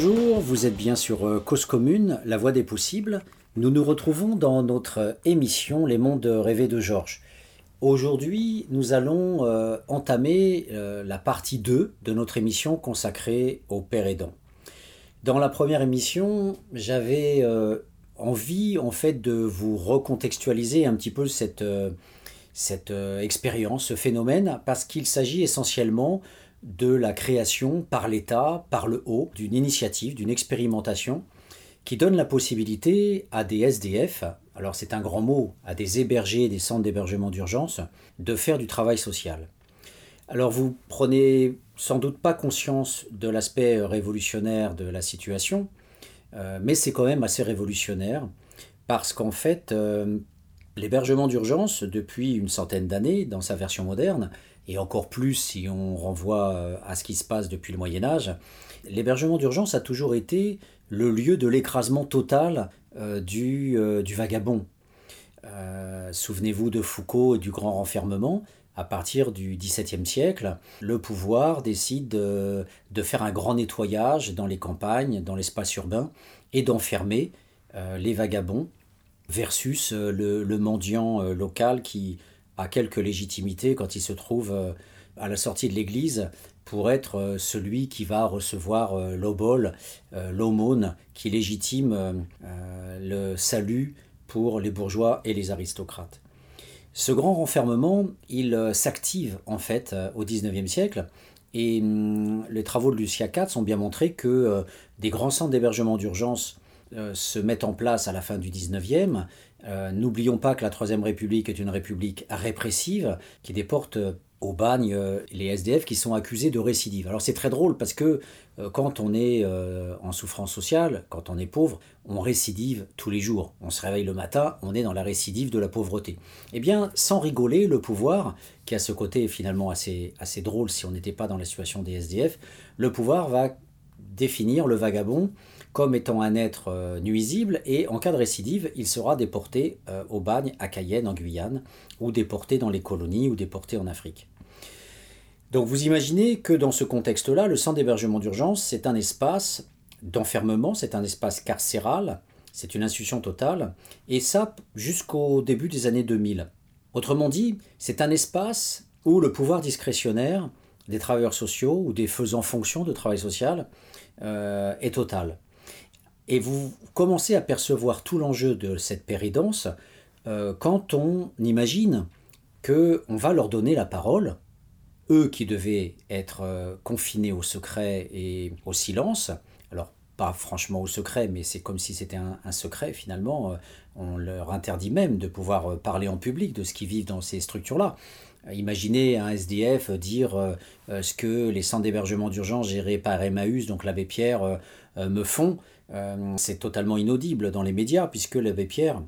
Bonjour, vous êtes bien sur euh, Cause Commune, la voie des possibles. Nous nous retrouvons dans notre émission Les mondes rêvés de Georges. Aujourd'hui, nous allons euh, entamer euh, la partie 2 de notre émission consacrée au père aidant. Dans la première émission, j'avais envie en fait de vous recontextualiser un petit peu cette, cette expérience, ce phénomène, parce qu'il s'agit essentiellement de la création par l'État, par le haut, d'une initiative, d'une expérimentation qui donne la possibilité à des SDF, alors c'est un grand mot, à des hébergés des centres d'hébergement d'urgence, de faire du travail social. Alors vous prenez sans doute pas conscience de l'aspect révolutionnaire de la situation, euh, mais c'est quand même assez révolutionnaire parce qu'en fait, euh, l'hébergement d'urgence, depuis une centaine d'années, dans sa version moderne, et encore plus si on renvoie euh, à ce qui se passe depuis le Moyen Âge, l'hébergement d'urgence a toujours été le lieu de l'écrasement total euh, du, euh, du, vagabond. Souvenez-vous de Foucault et du grand renfermement. À partir du XVIIe siècle, le pouvoir décide de, faire un grand nettoyage dans les campagnes, dans l'espace urbain, et d'enfermer les vagabonds versus le mendiant local qui, a quelque légitimité quand il se trouve euh, à la sortie de l'église pour être euh, celui qui va recevoir euh, l'obol, l'aumône, qui légitime le salut pour les bourgeois et les aristocrates. Ce grand renfermement, il s'active en fait au XIXe siècle et hum, les travaux de Lucia Katz ont bien montré que des grands centres d'hébergement d'urgence se mettent en place à la fin du XIXe euh, n'oublions pas que la Troisième République est une république répressive qui déporte euh, au bagne euh, les SDF qui sont accusés de récidive. Alors c'est très drôle parce que quand on est en souffrance sociale, quand on est pauvre, on récidive tous les jours. On se réveille le matin, on est dans la récidive de la pauvreté. Eh bien, sans rigoler, le pouvoir, qui a ce côté finalement assez, assez drôle si on n'était pas dans la situation des SDF, le pouvoir va définir le vagabond comme étant un être euh, nuisible et en cas de récidive, il sera déporté euh, au bagne à Cayenne en Guyane ou déporté dans les colonies ou déporté en Afrique. Donc vous imaginez que dans ce contexte-là, le centre d'hébergement d'urgence, c'est un espace d'enfermement, c'est un espace carcéral, c'est une institution totale, et ça jusqu'au début des années 2000. Autrement dit, c'est un espace où le pouvoir discrétionnaire des travailleurs sociaux ou des faisant fonction de travail social euh, est total. Et vous commencez à percevoir tout l'enjeu de cette péridance euh, quand on imagine que on va leur donner la parole, eux qui devaient être euh, confinés au secret et au silence. Alors pas franchement au secret, mais c'est comme si c'était un, un, secret finalement. Euh, on leur interdit même de pouvoir parler en public de ce qu'ils vivent dans ces structures-là. Imaginez un SDF dire ce que les centres d'hébergement d'urgence gérés par Emmaüs, donc l'abbé Pierre, me font. Euh, c'est totalement inaudible dans les médias, puisque l'abbé Pierre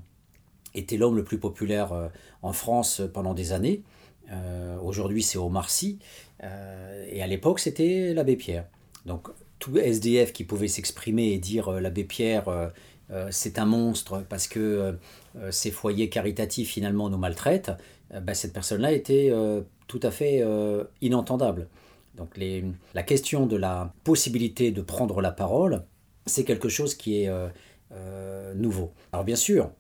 était l'homme le plus populaire euh, en France pendant des années. Euh, aujourd'hui, c'est Omar Sy. et à l'époque, c'était l'abbé Pierre. Donc, tout SDF qui pouvait s'exprimer et dire l'abbé Pierre, c'est un monstre parce que ces foyers caritatifs finalement nous maltraitent, bah, cette personne-là était tout à fait inentendable. Donc les, la question de la possibilité de prendre la parole, c'est quelque chose qui est euh, euh, nouveau. Alors bien sûr,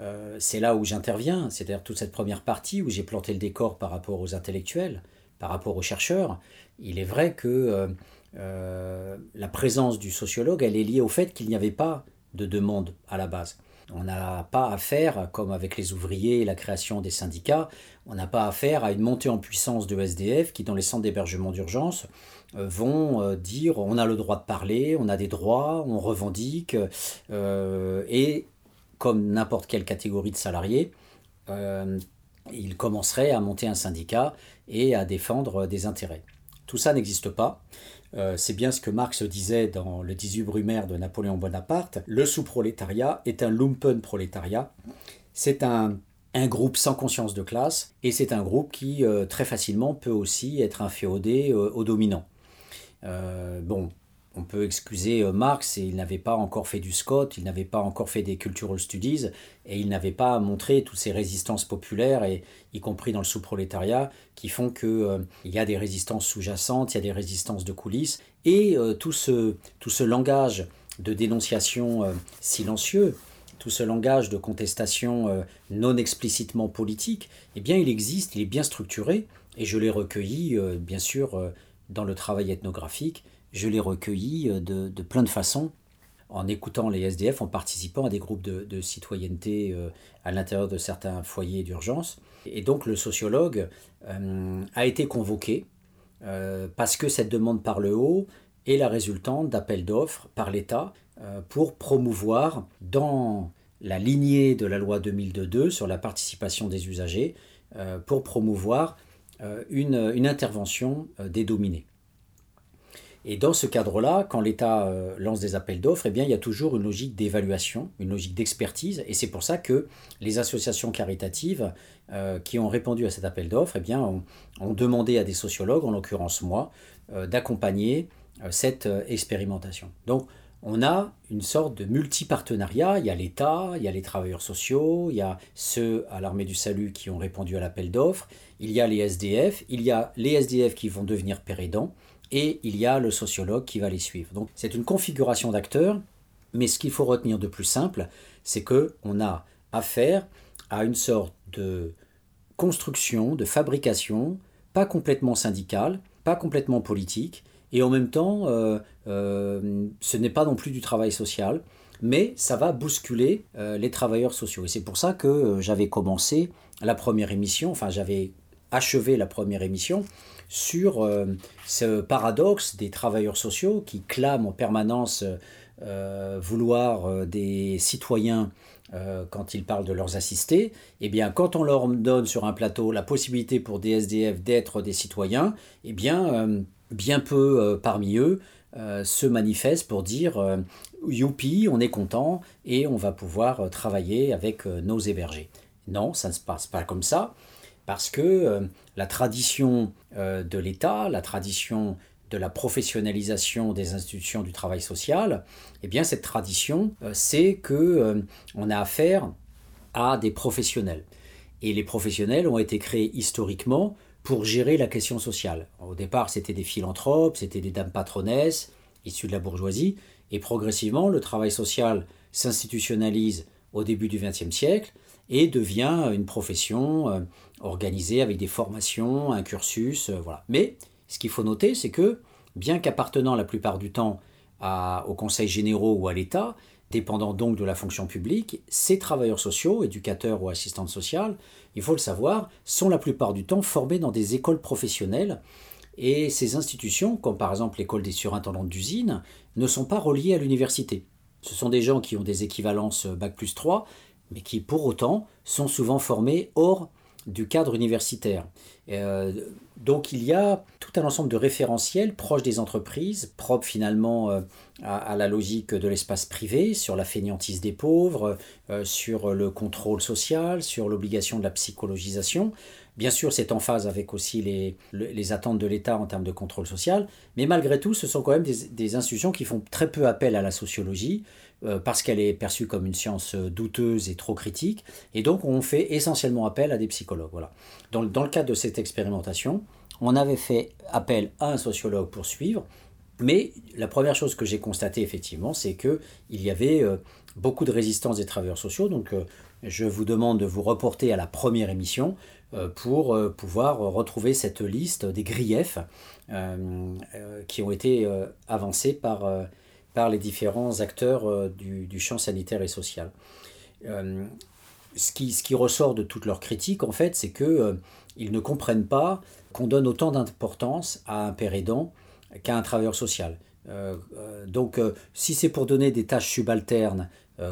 euh, c'est là où j'interviens, c'est-à-dire toute cette première partie où j'ai planté le décor par rapport aux intellectuels, par rapport aux chercheurs. Il est vrai que la présence du sociologue, elle est liée au fait qu'il n'y avait pas de demande à la base. On n'a pas affaire, comme avec les ouvriers et la création des syndicats, on n'a pas affaire à une montée en puissance de SDF qui, dans les centres d'hébergement d'urgence, vont euh, dire on a le droit de parler, on a des droits, on revendique, euh, et comme n'importe quelle catégorie de salariés, ils commenceraient à monter un syndicat et à défendre des intérêts. Tout ça n'existe pas. c'est bien ce que Marx disait dans le 18 Brumaire de Napoléon Bonaparte. Le sous-prolétariat est un lumpen-prolétariat. C'est un, un, groupe sans conscience de classe et c'est un groupe qui très facilement peut aussi être inféodé aux dominants. Euh, bon, on peut excuser euh, Marx, et il n'avait pas encore fait du Scott, il n'avait pas encore fait des cultural studies, et il n'avait pas montré toutes ces résistances populaires, et, y compris dans le sous-prolétariat, qui font qu'il euh, y a des résistances sous-jacentes, il y a des résistances de coulisses, et tout, ce, tout ce langage de dénonciation silencieux, tout ce langage de contestation non explicitement politique, eh bien il existe, il est bien structuré, et je l'ai recueilli, bien sûr, dans le travail ethnographique, je l'ai recueilli euh, de, plein de façons, en écoutant les SDF, en participant à des groupes de, citoyenneté euh, à l'intérieur de certains foyers d'urgence. Et donc le sociologue euh, a été convoqué parce que cette demande par le haut est la résultante d'appels d'offres par l'État pour promouvoir dans la lignée de la loi 2002 sur la participation des usagers, pour promouvoir une intervention des dominés. Et dans ce cadre-là, quand l'État euh, lance des appels d'offres, eh bien, il y a toujours une logique d'évaluation, une logique d'expertise. Et c'est pour ça que les associations caritatives euh, qui ont répondu à cet appel d'offres eh bien, ont, demandé à des sociologues, en l'occurrence moi, euh, d'accompagner cette expérimentation. Donc, on a une sorte de multi-partenariat. Il y a l'État, il y a les travailleurs sociaux, il y a ceux à l'armée du salut qui ont répondu à l'appel d'offres, il y a les SDF, il y a les SDF qui vont devenir pérédants et il y a le sociologue qui va les suivre. Donc c'est une configuration d'acteurs, mais ce qu'il faut retenir de plus simple, c'est que on a affaire à une sorte de construction, de fabrication, pas complètement syndicale, pas complètement politique, et en même temps, euh, euh, ce n'est pas non plus du travail social, mais ça va bousculer euh, les travailleurs sociaux. Et c'est pour ça que j'avais commencé la première émission, enfin j'avais achevé la première émission sur euh, ce paradoxe des travailleurs sociaux qui clament en permanence euh, vouloir euh, des citoyens quand ils parlent de leurs assistés, eh bien, quand on leur donne sur un plateau la possibilité pour des SDF d'être des citoyens, eh bien, bien peu parmi eux se manifestent pour dire youpi, on est content et on va pouvoir travailler avec nos hébergés. Non, ça ne se passe pas comme ça parce que euh, la tradition euh, de l'État, la tradition de la professionnalisation des institutions du travail social, eh bien cette tradition, euh, c'est que on a affaire à des professionnels. Et les professionnels ont été créés historiquement pour gérer la question sociale. Au départ, c'était des philanthropes, c'était des dames patronesses issues de la bourgeoisie, et progressivement, le travail social s'institutionnalise au début du XXe siècle et devient une profession organisé avec des formations, un cursus, euh, voilà. Mais ce qu'il faut noter, c'est que, bien qu'appartenant la plupart du temps à, au conseil généraux ou à l'État, dépendant donc de la fonction publique, ces travailleurs sociaux, éducateurs ou assistantes sociales, il faut le savoir, sont la plupart du temps formés dans des écoles professionnelles et ces institutions, comme par exemple l'école des surintendants d'usine, ne sont pas reliées à l'université. Ce sont des gens qui ont des équivalences Bac plus 3, mais qui pour autant sont souvent formés hors du cadre universitaire. Euh, donc il y a tout un ensemble de référentiels proches des entreprises, propres finalement euh, à, la logique de l'espace privé, sur la fainéantise des pauvres, euh, sur le contrôle social, sur l'obligation de la psychologisation. Bien sûr, c'est en phase avec aussi les, les attentes de l'État en termes de contrôle social, mais malgré tout, ce sont quand même des, des institutions qui font très peu appel à la sociologie, parce qu'elle est perçue comme une science euh, douteuse et trop critique. Et donc on fait essentiellement appel à des psychologues. Voilà. Dans, dans le cadre de cette expérimentation, on avait fait appel à un sociologue pour suivre. Mais la première chose que j'ai constatée effectivement, c'est qu'il y avait euh, beaucoup de résistance des travailleurs sociaux. Donc je vous demande de vous reporter à la première émission pour pouvoir retrouver cette liste des griefs qui ont été avancés par par les différents acteurs euh, du, champ sanitaire et social. Euh, ce, qui, ressort de toutes leurs critiques, en fait, c'est qu'ils euh, ils ne comprennent pas qu'on donne autant d'importance à un père aidant qu'à un travailleur social. donc, si c'est pour donner des tâches subalternes,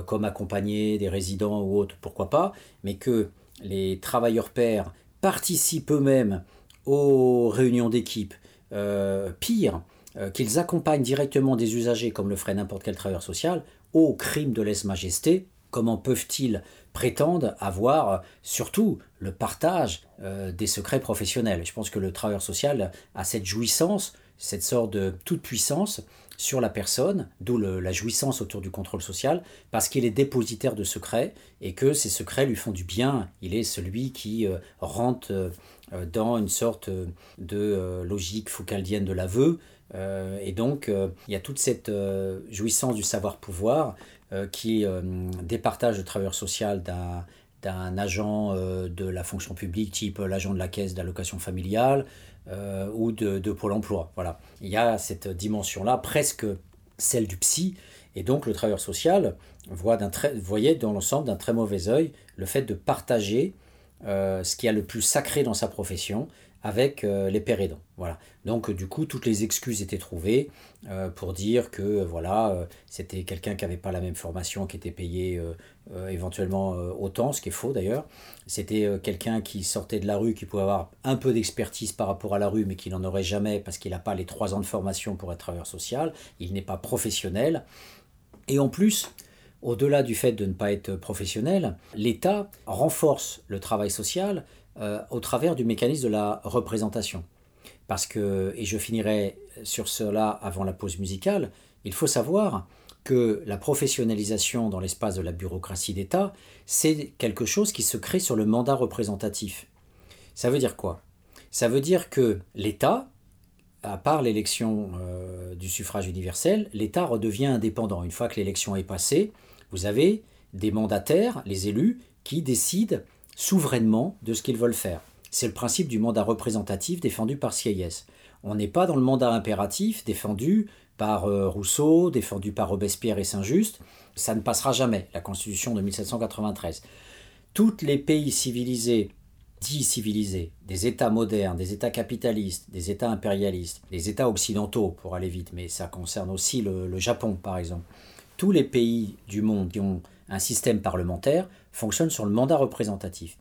comme accompagner des résidents ou autres, pourquoi pas, mais que les travailleurs pères participent eux-mêmes aux réunions d'équipe, pire, qu'ils accompagnent directement des usagers comme le ferait n'importe quel travailleur social au crime de lèse-majesté, comment peuvent-ils prétendre avoir euh, surtout le partage euh, des secrets professionnels Je pense que le travailleur social a cette jouissance, cette sorte de toute puissance sur la personne, d'où la jouissance autour du contrôle social, parce qu'il est dépositaire de secrets et que ces secrets lui font du bien. Il est celui qui euh, rentre euh, dans une sorte de logique foucaldienne de l'aveu. Et donc, il y a toute cette jouissance du savoir-pouvoir qui départage le travailleur social d'un agent de la fonction publique, type l'agent de la caisse d'allocation familiale, euh, ou de, Pôle emploi. Voilà. Il y a cette dimension-là, presque celle du psy, et donc le travailleur social voit voyait dans l'ensemble d'un très mauvais œil le fait de partager euh, ce qui a le plus sacré dans sa profession avec euh, les pères aidants. Voilà. Donc du coup, toutes les excuses étaient trouvées euh, pour dire que voilà, c'était quelqu'un qui n'avait pas la même formation, qui était payé éventuellement autant, ce qui est faux d'ailleurs. C'était quelqu'un qui sortait de la rue, qui pouvait avoir un peu d'expertise par rapport à la rue, mais qui n'en aurait jamais parce qu'il n'a pas les trois ans de formation pour être travailleur social. Il n'est pas professionnel. Et en plus, au-delà du fait de ne pas être professionnel, l'État renforce le travail social euh, au travers du mécanisme de la représentation. Parce que, et je finirai sur cela avant la pause musicale, il faut savoir que la professionnalisation dans l'espace de la bureaucratie d'État, c'est quelque chose qui se crée sur le mandat représentatif. Ça veut dire quoi? Ça veut dire que l'État, à part l'élection euh, du suffrage universel, l'État redevient indépendant. Une fois que l'élection est passée, vous avez des mandataires, les élus, qui décident souverainement de ce qu'ils veulent faire. C'est le principe du mandat représentatif défendu par Sieyès. On n'est pas dans le mandat impératif défendu par euh, Rousseau, défendu par Robespierre et Saint-Just. Ça ne passera jamais, la Constitution de 1793. Tous les pays civilisés, dits civilisés, des États modernes, des États capitalistes, des États impérialistes, des États occidentaux, pour aller vite, mais ça concerne aussi le Japon par exemple, tous les pays du monde qui ont un système parlementaire fonctionnent sur le mandat représentatif.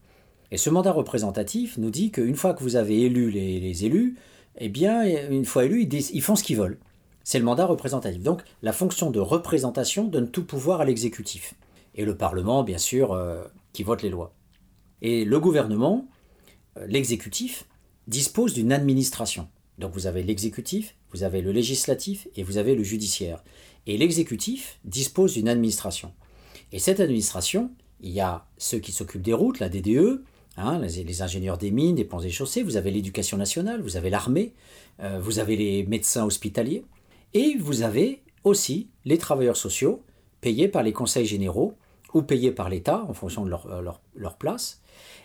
Et ce mandat représentatif nous dit qu'une fois que vous avez élu les, élus, eh bien, une fois élus, ils, font ce qu'ils veulent. C'est le mandat représentatif. Donc, la fonction de représentation donne tout pouvoir à l'exécutif. Et le Parlement, bien sûr, euh, qui vote les lois. Et le gouvernement, euh, l'exécutif, dispose d'une administration. Donc vous avez l'exécutif, vous avez le législatif et vous avez le judiciaire. Et l'exécutif dispose d'une administration. Et cette administration, il y a ceux qui s'occupent des routes, la DDE, hein, les, ingénieurs des mines, des ponts et chaussées, vous avez l'éducation nationale, vous avez l'armée, euh, vous avez les médecins hospitaliers, et vous avez aussi les travailleurs sociaux payés par les conseils généraux ou payés par l'État en fonction de leur, euh, leur, leur place.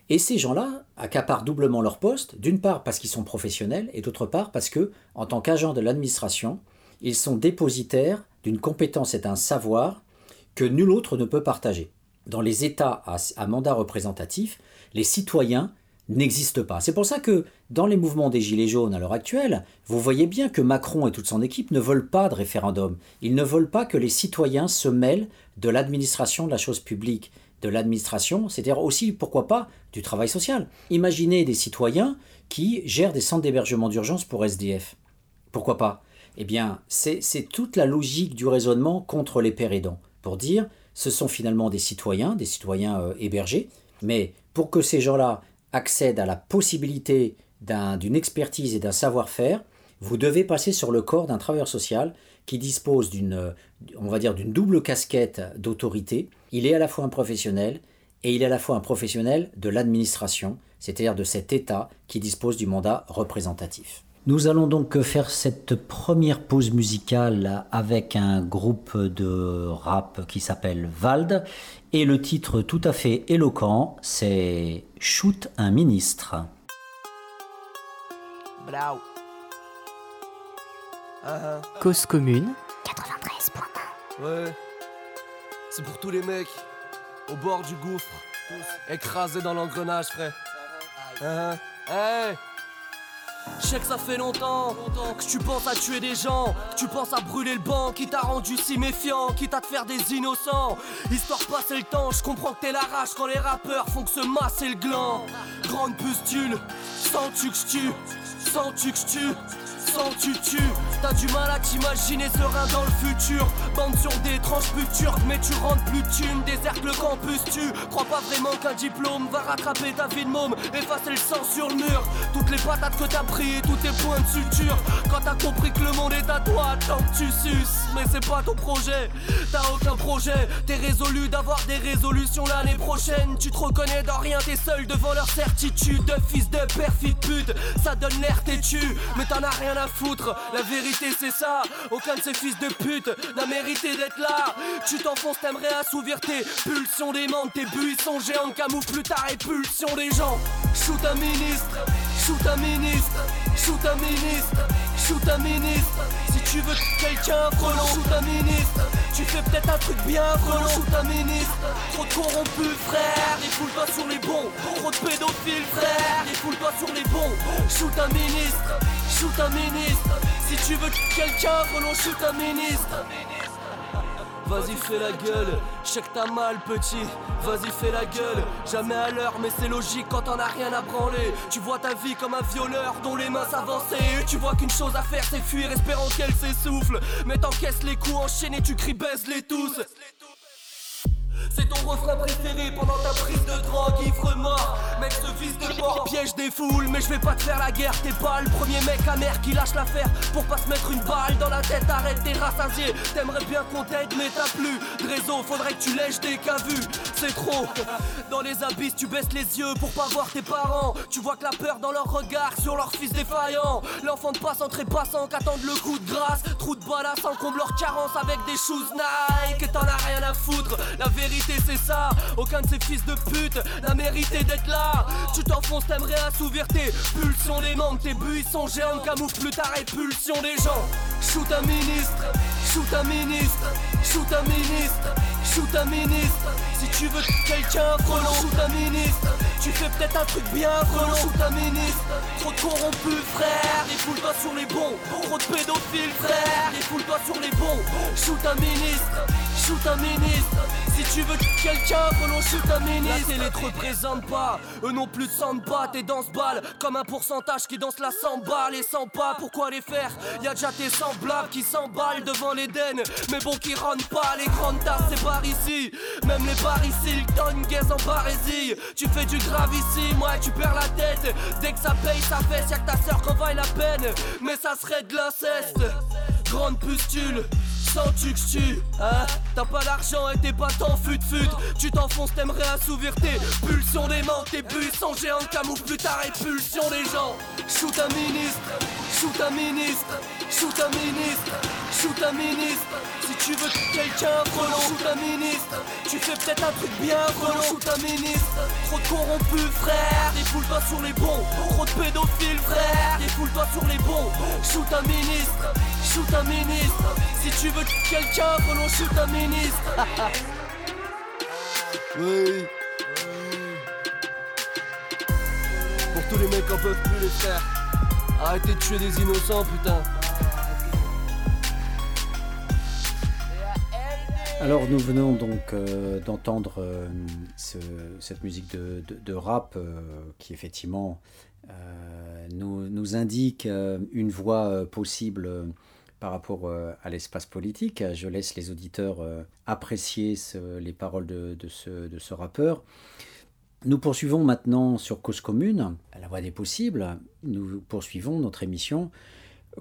Et ces gens-là accaparent doublement leur poste, d'une part parce qu'ils sont professionnels, et d'autre part parce que, en tant qu'agents de l'administration, ils sont dépositaires d'une compétence et d'un savoir que nul autre ne peut partager. Dans les États à, mandat représentatif, les citoyens n'existent pas. C'est pour ça que dans les mouvements des Gilets jaunes à l'heure actuelle, vous voyez bien que Macron et toute son équipe ne veulent pas de référendum. Ils ne veulent pas que les citoyens se mêlent de l'administration de la chose publique, de l'administration, c'est-à-dire aussi, pourquoi pas, du travail social. Imaginez des citoyens qui gèrent des centres d'hébergement d'urgence pour SDF. Pourquoi pas? Eh bien, c'est toute la logique du raisonnement contre les pères aidants, pour dire ce sont finalement des citoyens, des citoyens euh, hébergés, mais pour que ces gens-là accèdent à la possibilité d'une expertise et d'un savoir-faire, vous devez passer sur le corps d'un travailleur social qui dispose d'une, euh, on va dire, d'une double casquette d'autorité. Il est à la fois un professionnel et il est à la fois un professionnel de l'administration, c'est-à-dire de cet État qui dispose du mandat représentatif. Nous allons donc faire cette première pause musicale avec un groupe de rap qui s'appelle Vald et le titre tout à fait éloquent, c'est Shoot un ministre. Uh-huh. Cause commune 93.1 Ouais. C'est pour tous les mecs au bord du gouffre, écrasés dans l'engrenage, frère. Uh-huh. Hey je sais que ça fait longtemps que tu penses à tuer des gens, que tu penses à brûler le banc, qui t'a rendu si méfiant, quitte à te faire des innocents. Histoire de passer le temps, je comprends que t'es la rage quand les rappeurs font que se masser le gland. Grande pustule, sans tu que je tue, sans tu que je sans tu tues. T'as du mal à t'imaginer serein dans le futur. Bande sur des tranches turques, mais tu rentres plus de thunes. Déserte le campus, tu crois pas vraiment qu'un diplôme va rattraper ta vie de môme, effacer le sang sur le mur. Toutes les patates que t'as pris et tous tes points de suture. Quand t'as compris que le monde est à toi, tant que tu suces. Mais c'est pas ton projet, t'as aucun projet. T'es résolu d'avoir des résolutions l'année prochaine. Tu te reconnais dans rien, t'es seul devant leur certitude. De fils de pute, ça donne l'air têtu. Mais t'en as rien la vérité c'est ça. Aucun de ces fils de pute n'a mérité d'être là. Tu t'enfonces, t'aimerais assouvir tes pulsions des mondes, tes buissons géants camouflent ta répulsion des gens. Shoot un ministre, shoot un ministre, shoot un ministre, shoot un ministre. Si tu veux quelqu'un, frelon, shoot un ministre. Tu fais peut-être un truc bien, frelon, shoot un ministre. Trop de corrompus, frère, défoule-toi sur les bons. Trop de pédophiles, frère, défoule-toi sur les bons. Shoot un ministre, shoot un ministre. Si tu veux quelqu'un, frelon, shoot un ministre. Vas-y fais la gueule, je que t'as mal petit, vas-y fais la gueule, jamais à l'heure mais c'est logique quand t'en as rien à branler. Tu vois ta vie comme un violeur dont les mains s'avançaient. Et tu vois qu'une chose à faire c'est fuir espérant qu'elle s'essouffle. Mais t'encaisses les coups enchaînés, tu cries baise-les tous c'est ton refrain préféré pendant ta prise de drogue, ivre mort. Mec, ce fils de mort piège des foules, mais je vais pas te faire la guerre. T'es pas le premier mec amer qui lâche l'affaire pour pas se mettre une balle dans la tête. Arrête, t'es rassasié. T'aimerais bien qu'on t'aide, mais t'as plus de réseau. Faudrait que tu lèches des vus. C'est trop. Dans les abysses, tu baisses les yeux pour pas voir tes parents. Tu vois que la peur dans leur regard sur leur fils défaillant. L'enfant de passant très passant qu'attendent le coup de grâce. Trou de balasse comble leur carence avec des shoes Nike. T'en as rien à foutre. La vérité c'est ça, aucun de ces fils de pute n'a mérité d'être là. Tu t'enfonces, t'aimerais assouvir tes pulsions, les membres, tes buissons géants camouflent ta répulsion des gens. Shoot un ministre, shoot un ministre, shoot un ministre, shoot un ministre. Si tu veux quelqu'un, frelon, shoot un ministre. Tu fais peut-être un truc bien, frelon, shoot un ministre. Trop de corrompus, frère, défoule-toi sur les bons. Trop de pédophiles, frère, défoule-toi sur les bons. Shoot un ministre, shoot un ministre. Veux quelqu'un, frelon, shoot un ministre. La télé te représente pas, eux non plus de pas. T'es dans ce comme un pourcentage qui danse la samba. Les 100 pas, pourquoi les faire? Y'a déjà tes semblables qui s'emballent devant l'Éden. Mais bon, qui rentrent pas, les grandes tasses, c'est par ici. Même les bars ici, le tonne gaze en barésie. Tu fais du grave ici, moi tu perds la tête. Dès que ça paye, ça fesse, y'a que ta soeur qu'on vaille la peine. Mais ça serait de l'inceste. Grande pustule, sans tu que tu hein. T'as pas d'argent et t'es pas tant fut fut Tu t'enfonces, t'aimerais assouvir tes pulsions des mains Tes buissons géants. Camouflent ta répulsion des gens. Shoot un ministre, shoot un ministre, shoot un ministre, shoot un ministre tu veux quelqu'un, frelon, shoot un ministre Tu fais peut-être un truc bien, shoot un ministre. Trop de corrompus, frère, défoule-toi sur les bons. Trop de pédophiles, frère, défoule-toi sur les bons. Shoot un ministre, shoot un ministre. Si tu veux quelqu'un, frelon, shoot un ministre. Oui. Pour tous les mecs en peuvent plus les faire Arrêtez de tuer des innocents putain Alors nous venons donc euh, d'entendre euh, ce- cette musique de, rap euh, qui effectivement nous, indique une voie possible par rapport à l'espace politique. Je laisse les auditeurs apprécier les paroles de, ce, rappeur. Nous poursuivons maintenant sur Cause Commune, la voie des possibles. Nous poursuivons notre émission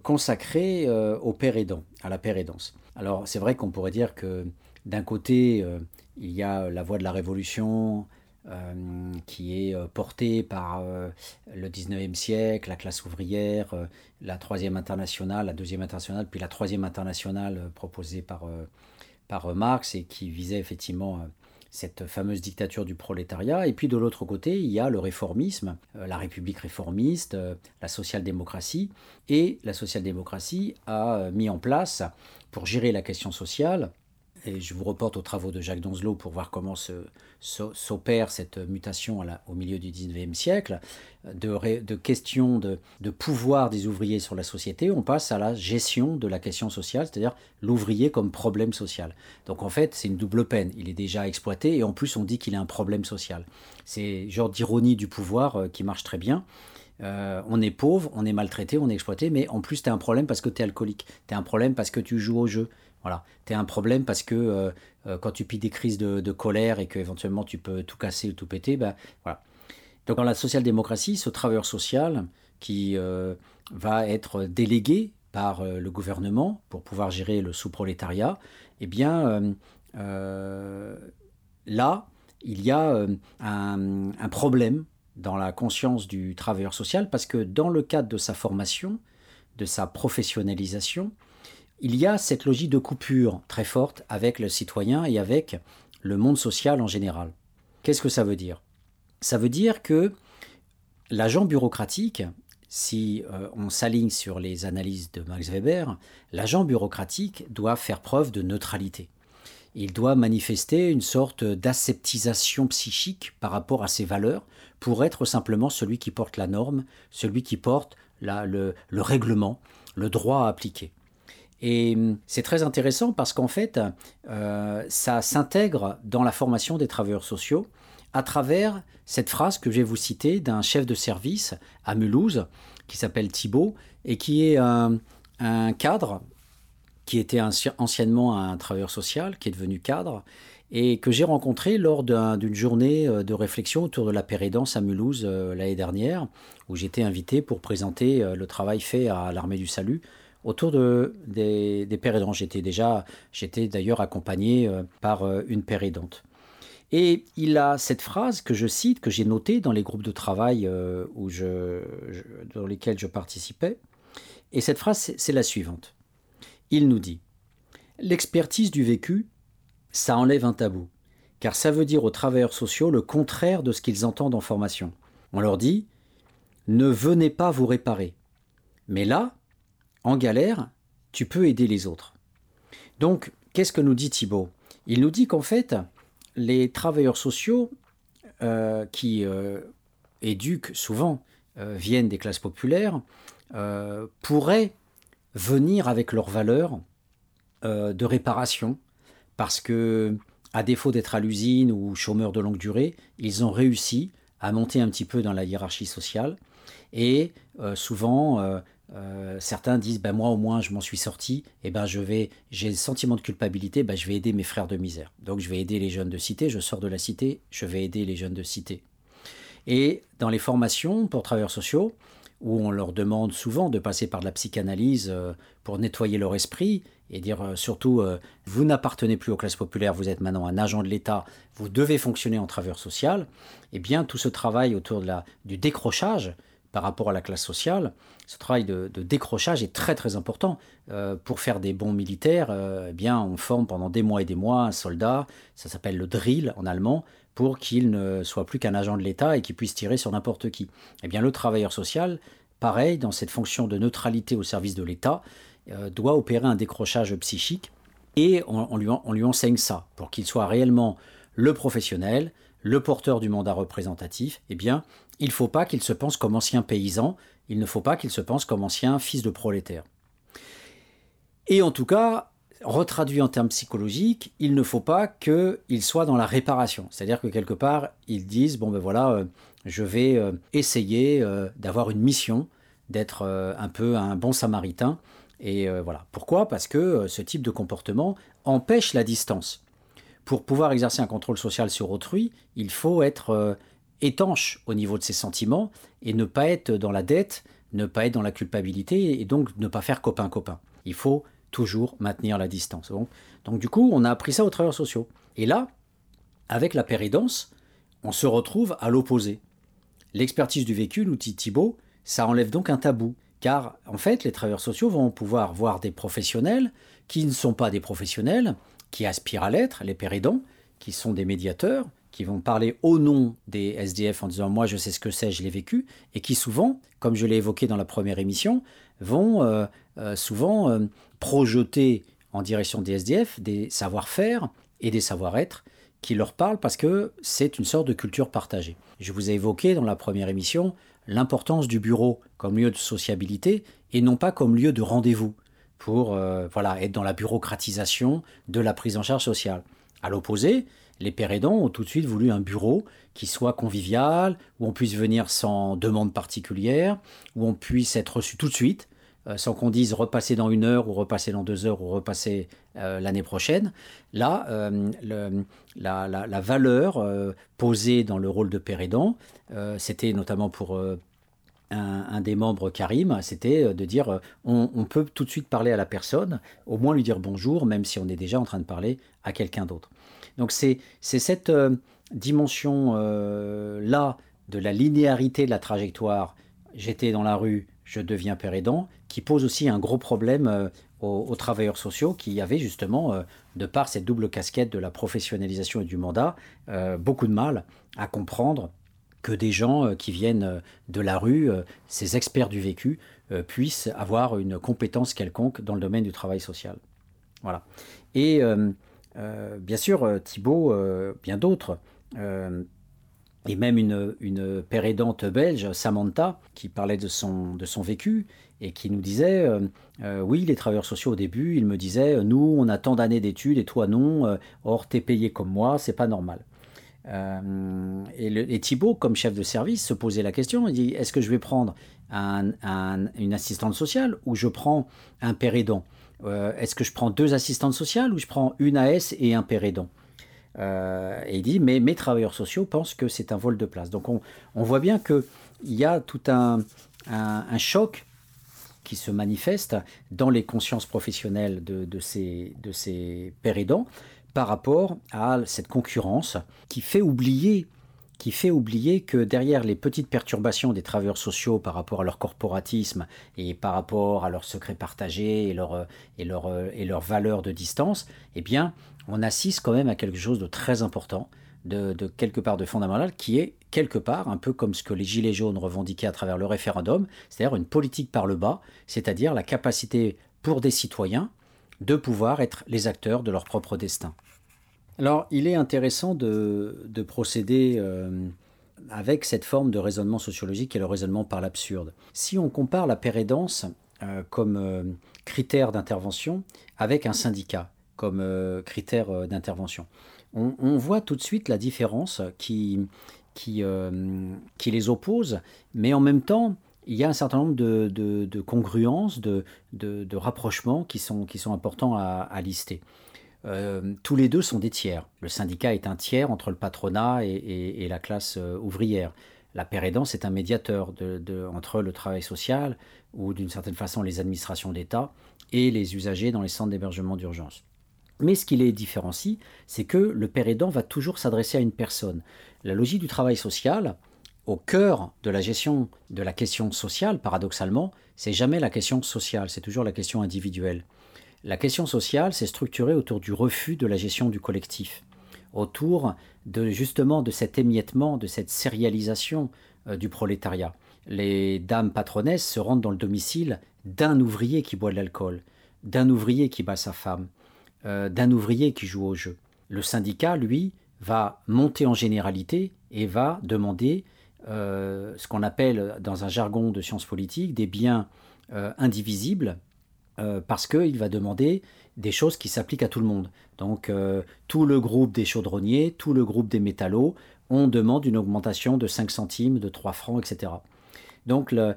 consacrée au père aidant, à la père aidance. Alors c'est vrai qu'on pourrait dire que d'un côté, euh, il y a la voie de la révolution euh, qui est euh, portée par euh, le 19e siècle, la classe ouvrière, euh, la troisième internationale, la deuxième internationale, puis la troisième internationale euh, proposée par, euh, euh, Marx et qui visait effectivement euh, cette fameuse dictature du prolétariat. Et puis de l'autre côté, il y a le réformisme, euh, la République réformiste, euh, la social-démocratie. Et la social-démocratie a euh, mis en place, pour gérer la question sociale, et je vous reporte aux travaux de Jacques Donzelot pour voir comment s'opère cette mutation au milieu du 19e siècle, de, questions de, pouvoir des ouvriers sur la société, on passe à la gestion de la question sociale, c'est-à-dire l'ouvrier comme problème social. Donc en fait, c'est une double peine. Il est déjà exploité et en plus on dit qu'il a un problème social. C'est genre d'ironie du pouvoir euh, qui marche très bien. on est pauvre, on est maltraité, on est exploité, mais en plus, tu as un problème parce que tu es alcoolique. Tu as un problème parce que tu joues au jeu. Voilà. Tu as un problème parce que quand tu piques des crises de, colère et qu'éventuellement tu peux tout casser ou tout péter, ben, voilà. Donc dans la social-démocratie, ce travailleur social qui va être délégué par euh, le gouvernement pour pouvoir gérer le sous-prolétariat, eh bien, euh, euh, là, il y a un, problème dans la conscience du travailleur social parce que dans le cadre de sa formation, de sa professionnalisation, il y a cette logique de coupure très forte avec le citoyen et avec le monde social en général. Qu'est-ce que ça veut dire? Ça veut dire que l'agent bureaucratique si euh, on s'aligne sur les analyses de Max Weber, l'agent bureaucratique doit faire preuve de neutralité. Il doit manifester une sorte d'aseptisation psychique par rapport à ses valeurs pour être simplement celui qui porte la norme, celui qui porte le, règlement, le droit à appliquer. Et hum, c'est très intéressant parce qu'en fait, euh, ça s'intègre dans la formation des travailleurs sociaux à travers cette phrase que je vais vous citer d'un chef de service à Mulhouse qui s'appelle Thibault et qui est un, cadre qui était anciennement un travailleur social, qui est devenu cadre, et que j'ai rencontré lors d'une journée euh, de réflexion autour de la pérédance à Mulhouse euh, l'année dernière, où j'étais invité pour présenter le travail fait à l'armée du salut autour de, des, des J'étais déjà, j'étais d'ailleurs accompagné par une pérédante. Et il a cette phrase que je cite, que j'ai notée dans les groupes de travail euh, où je, dans lesquels je participais. Et cette phrase, c'est la suivante. Il nous dit L'expertise du vécu, ça enlève un tabou, car ça veut dire aux travailleurs sociaux le contraire de ce qu'ils entendent en formation. On leur dit Ne venez pas vous réparer. Mais là, en galère, tu peux aider les autres. Donc, qu'est-ce que nous dit Thibault? Il nous dit qu'en fait, les travailleurs sociaux euh, qui euh, éduquent souvent, euh, viennent des classes populaires, pourraient venir avec leurs valeurs de réparation, parce que, à défaut d'être à l'usine ou chômeurs de longue durée, ils ont réussi à monter un petit peu dans la hiérarchie sociale. Et souvent, euh, certains disent ben moi au moins je m'en suis sorti. Et ben je vais j'ai le sentiment de culpabilité ben je vais aider mes frères de misère. Donc je vais aider les jeunes de cité je sors de la cité je vais aider les jeunes de cité. Et dans les formations pour travailleurs sociaux où on leur demande souvent de passer par de la psychanalyse euh, pour nettoyer leur esprit et dire euh, surtout vous n'appartenez plus aux classes populaires, vous êtes maintenant un agent de l'État, vous devez fonctionner en travailleur social, eh bien tout ce travail autour de la, du décrochage par rapport à la classe sociale, ce travail de, décrochage est très très important. Euh, pour faire des bons militaires, euh, eh bien, on forme pendant des mois et des mois un soldat, ça s'appelle le drill en allemand, pour qu'il ne soit plus qu'un agent de l'État et qu'il puisse tirer sur n'importe qui. Eh bien, le travailleur social, pareil, dans cette fonction de neutralité au service de l'État, euh, doit opérer un décrochage psychique et on, lui, on lui enseigne ça pour qu'il soit réellement le professionnel, le porteur du mandat représentatif, eh bien, il ne faut pas qu'il se pense comme ancien paysan, il ne faut pas qu'il se pense comme ancien fils de prolétaire. Et en tout cas, retraduit en termes psychologiques, il ne faut pas qu'il soit dans la réparation. C'est-à-dire que quelque part, ils disent, bon ben voilà, euh, je vais euh, essayer euh, d'avoir une mission, d'être un peu un bon samaritain. Et voilà. Pourquoi? Parce que ce type de comportement empêche la distance pour pouvoir exercer un contrôle social sur autrui, il faut être étanche au niveau de ses sentiments et ne pas être dans la dette, ne pas être dans la culpabilité et donc ne pas faire copain-copain. Il faut toujours maintenir la distance. Donc, du coup, on a appris ça aux travailleurs sociaux. Et là, avec la péridance, on se retrouve à l'opposé. L'expertise du vécu, nous dit Thibault, ça enlève donc un tabou. Car en fait, les travailleurs sociaux vont pouvoir voir des professionnels qui ne sont pas des professionnels, qui aspirent à l'être, les péridons, qui sont des médiateurs, qui vont parler au nom des SDF en disant moi je sais ce que c'est, je l'ai vécu, et qui souvent, comme je l'ai évoqué dans la première émission, vont euh, euh, souvent euh, projeter en direction des SDF des savoir-faire et des savoir-être qui leur parlent parce que c'est une sorte de culture partagée. Je vous ai évoqué dans la première émission l'importance du bureau comme lieu de sociabilité et non pas comme lieu de rendez-vous pour voilà, être dans la bureaucratisation de la prise en charge sociale. À l'opposé, les aidants ont tout de suite voulu un bureau qui soit convivial, où on puisse venir sans demande particulière, où on puisse être reçu tout de suite, euh, sans qu'on dise repasser dans une heure ou repasser dans deux heures ou repasser euh, l'année prochaine. Là, euh, la, valeur posée dans le rôle de aidant, c'était notamment pour un, des membres, Karim, c'était de dire on, peut tout de suite parler à la personne, au moins lui dire bonjour, même si on est déjà en train de parler à quelqu'un d'autre. Donc c'est cette dimension-là de la linéarité de la trajectoire. J'étais dans la rue, je deviens père aidant, qui pose aussi un gros problème euh, aux, travailleurs sociaux qui avaient justement, euh, de par cette double casquette de la professionnalisation et du mandat, euh, beaucoup de mal à comprendre que des gens qui viennent de la rue, ces experts du vécu, puissent avoir une compétence quelconque dans le domaine du travail social. Voilà. Et bien sûr, Thibault, bien d'autres, et même une, une belge, Samantha, qui parlait de son, de son vécu et qui nous disait euh, euh, Oui, les travailleurs sociaux au début, ils me disaient Nous, on a tant d'années d'études et toi non, euh, or t'es payé comme moi, c'est pas normal. et, le, Thibault, comme chef de service, se posait la question il dit Est-ce que je vais prendre un, une assistante sociale ou je prends un père Est-ce que je prends deux assistantes sociales ou je prends une AS et un père aidant euh, et il dit, mais mes travailleurs sociaux pensent que c'est un vol de place. Donc on, voit bien qu'il y a tout un, choc qui se manifeste dans les consciences professionnelles de, ces, de ces pères aidants par rapport à cette concurrence qui fait oublier qui fait oublier que derrière les petites perturbations des travailleurs sociaux par rapport à leur corporatisme et par rapport à leurs secrets partagés et leur, et leur, et leur valeur de distance, eh bien, on assiste quand même à quelque chose de très important, de, quelque part de fondamental, qui est quelque part un peu comme ce que les Gilets jaunes revendiquaient à travers le référendum, c'est-à-dire une politique par le bas, c'est-à-dire la capacité pour des citoyens de pouvoir être les acteurs de leur propre destin. Alors, il est intéressant de, procéder euh, avec cette forme de raisonnement sociologique est le raisonnement par l'absurde. Si on compare la pérédance euh, comme euh, critère d'intervention avec un syndicat comme critère d'intervention, on, voit tout de suite la différence qui, les oppose, mais en même temps, il y a un certain nombre de, congruences, de, rapprochements qui sont importants à lister. Euh, tous les deux sont des tiers. Le syndicat est un tiers entre le patronat et, la classe euh, ouvrière. La pérédance est un médiateur entre le travail social, ou d'une certaine façon les administrations d'État, et les usagers dans les centres d'hébergement d'urgence. Mais ce qui les différencie, c'est que le père aidant va toujours s'adresser à une personne. La logique du travail social, au cœur de la gestion de la question sociale, paradoxalement, c'est jamais la question sociale, c'est toujours la question individuelle. La question sociale s'est structurée autour du refus de la gestion du collectif, autour de justement de cet émiettement, de cette sérialisation euh, du prolétariat. Les dames patronesses se rendent dans le domicile d'un ouvrier qui boit de l'alcool, d'un ouvrier qui bat sa femme, euh, d'un ouvrier qui joue au jeu. Le syndicat, lui, va monter en généralité et va demander euh, ce qu'on appelle dans un jargon de sciences politiques des biens indivisibles euh, parce qu'il va demander des choses qui s'appliquent à tout le monde. Donc euh, tout le groupe des chaudronniers, tout le groupe des métallos, on demande une augmentation de 5 centimes, de 3 francs, etc. Donc la,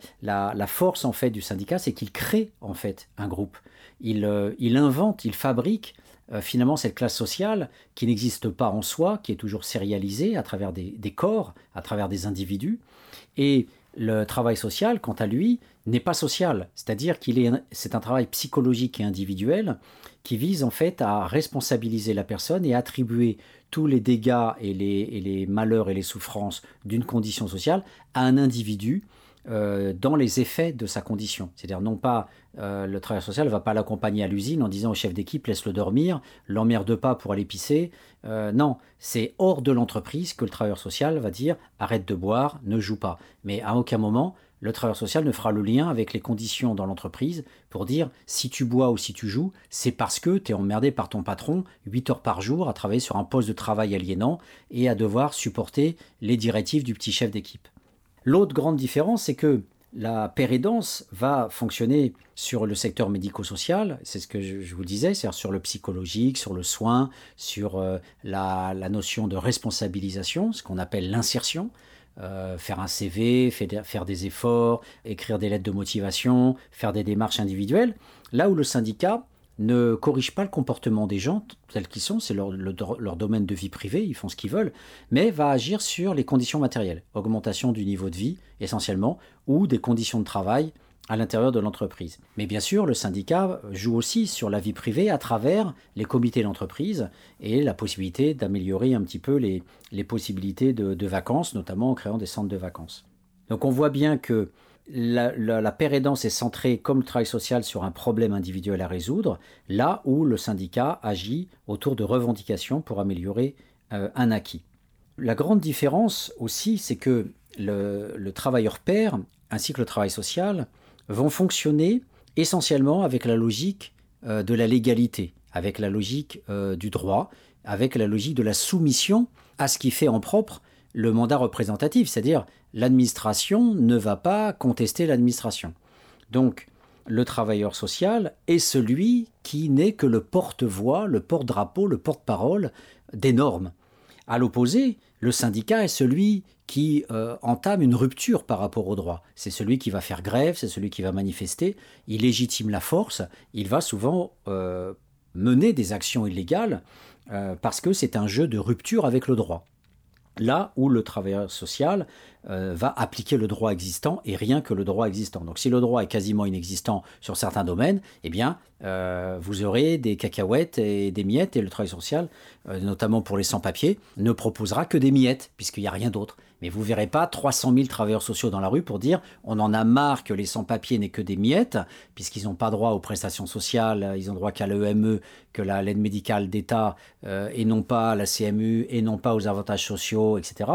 force en fait du syndicat, c'est qu'il crée en fait un groupe. Il, euh, invente, il fabrique finalement cette classe sociale qui n'existe pas en soi, qui est toujours sérialisée à travers des, des corps, à travers des individus. Et le travail social, quant à lui, n'est pas social, c'est-à-dire qu'il est, c'est un travail psychologique et individuel qui vise en fait à responsabiliser la personne et attribuer tous les dégâts et les, malheurs et les souffrances d'une condition sociale à un individu euh, dans les effets de sa condition. C'est-à-dire non pas euh, le travail social ne va pas l'accompagner à l'usine en disant au chef d'équipe laisse-le dormir, l'emmerde pas pour aller pisser. Euh, non, c'est hors de l'entreprise que le travailleur social va dire arrête de boire, ne joue pas. Mais à aucun moment le travailleur social ne fera le lien avec les conditions dans l'entreprise pour dire si tu bois ou si tu joues, c'est parce que tu es emmerdé par ton patron 8 heures par jour à travailler sur un poste de travail aliénant et à devoir supporter les directives du petit chef d'équipe. L'autre grande différence, c'est que la pérédance va fonctionner sur le secteur médico-social, c'est ce que je, vous disais, c'est-à-dire sur le psychologique, sur le soin, sur euh, la, notion de responsabilisation, ce qu'on appelle l'insertion. Euh, faire un CV, faire des efforts, écrire des lettres de motivation, faire des démarches individuelles. Là où le syndicat ne corrige pas le comportement des gens tels qu'ils sont, c'est leur, domaine de vie privée, ils font ce qu'ils veulent, mais va agir sur les conditions matérielles, augmentation du niveau de vie essentiellement, ou des conditions de travail à l'intérieur de l'entreprise. Mais bien sûr, le syndicat joue aussi sur la vie privée à travers les comités d'entreprise et la possibilité d'améliorer un petit peu les, possibilités de, vacances, notamment en créant des centres de vacances. Donc on voit bien que la, la, pérédance est centrée, comme le travail social, sur un problème individuel à résoudre, là où le syndicat agit autour de revendications pour améliorer euh, un acquis. La grande différence aussi, c'est que le, travailleur père ainsi que le travail social vont fonctionner essentiellement avec la logique euh, de la légalité, avec la logique euh, du droit, avec la logique de la soumission à ce qui fait en propre le mandat représentatif, c'est-à-dire l'administration ne va pas contester l'administration. Donc, le travailleur social est celui qui n'est que le porte-voix, le porte-drapeau, le porte-parole des normes. À l'opposé, le syndicat est celui qui euh, entame une rupture par rapport au droit. C'est celui qui va faire grève, c'est celui qui va manifester, il légitime la force, il va souvent euh, mener des actions illégales euh, parce que c'est un jeu de rupture avec le droit là où le travailleur social euh, va appliquer le droit existant et rien que le droit existant. Donc si le droit est quasiment inexistant sur certains domaines, eh bien euh, vous aurez des cacahuètes et des miettes et le travail social, euh, notamment pour les sans-papiers, ne proposera que des miettes puisqu'il n'y a rien d'autre. Mais vous verrez pas 300 000 travailleurs sociaux dans la rue pour dire on en a marre que les sans-papiers n'aient que des miettes, puisqu'ils n'ont pas droit aux prestations sociales, ils ont droit qu'à l'EME, que la l'aide médicale d'État, euh, et non pas à la CMU, et non pas aux avantages sociaux, etc.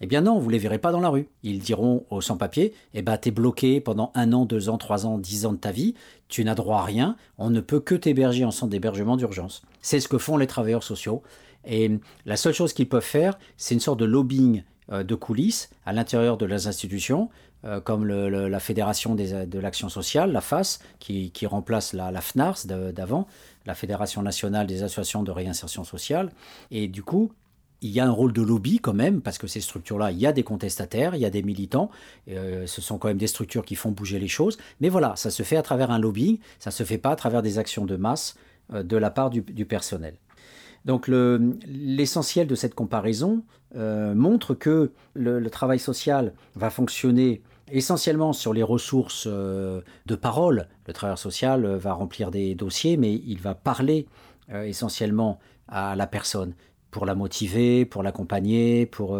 Eh bien non, vous les verrez pas dans la rue. Ils diront aux sans-papiers eh ben t'es bloqué pendant un an, deux ans, trois ans, dix ans de ta vie, tu n'as droit à rien, on ne peut que t'héberger en centre d'hébergement d'urgence. C'est ce que font les travailleurs sociaux. Et la seule chose qu'ils peuvent faire, c'est une sorte de lobbying de coulisses à l'intérieur de les institutions, euh, comme la Fédération de l'Action Sociale, la FAS, qui, remplace la, la FNARS d'avant, la Fédération nationale des associations de réinsertion sociale. Et du coup, il y a un rôle de lobby quand même, parce que ces structures-là, il y a des contestataires, il y a des militants, euh, ce sont quand même des structures qui font bouger les choses, mais voilà, ça se fait à travers un lobbying, ça ne se fait pas à travers des actions de masse de la part du personnel. Donc l'essentiel de cette comparaison euh, montre que le, travail social va fonctionner essentiellement sur les ressources euh, de parole. Le travailleur social va remplir des dossiers, mais il va parler euh, essentiellement à la personne pour la motiver, pour l'accompagner, pour,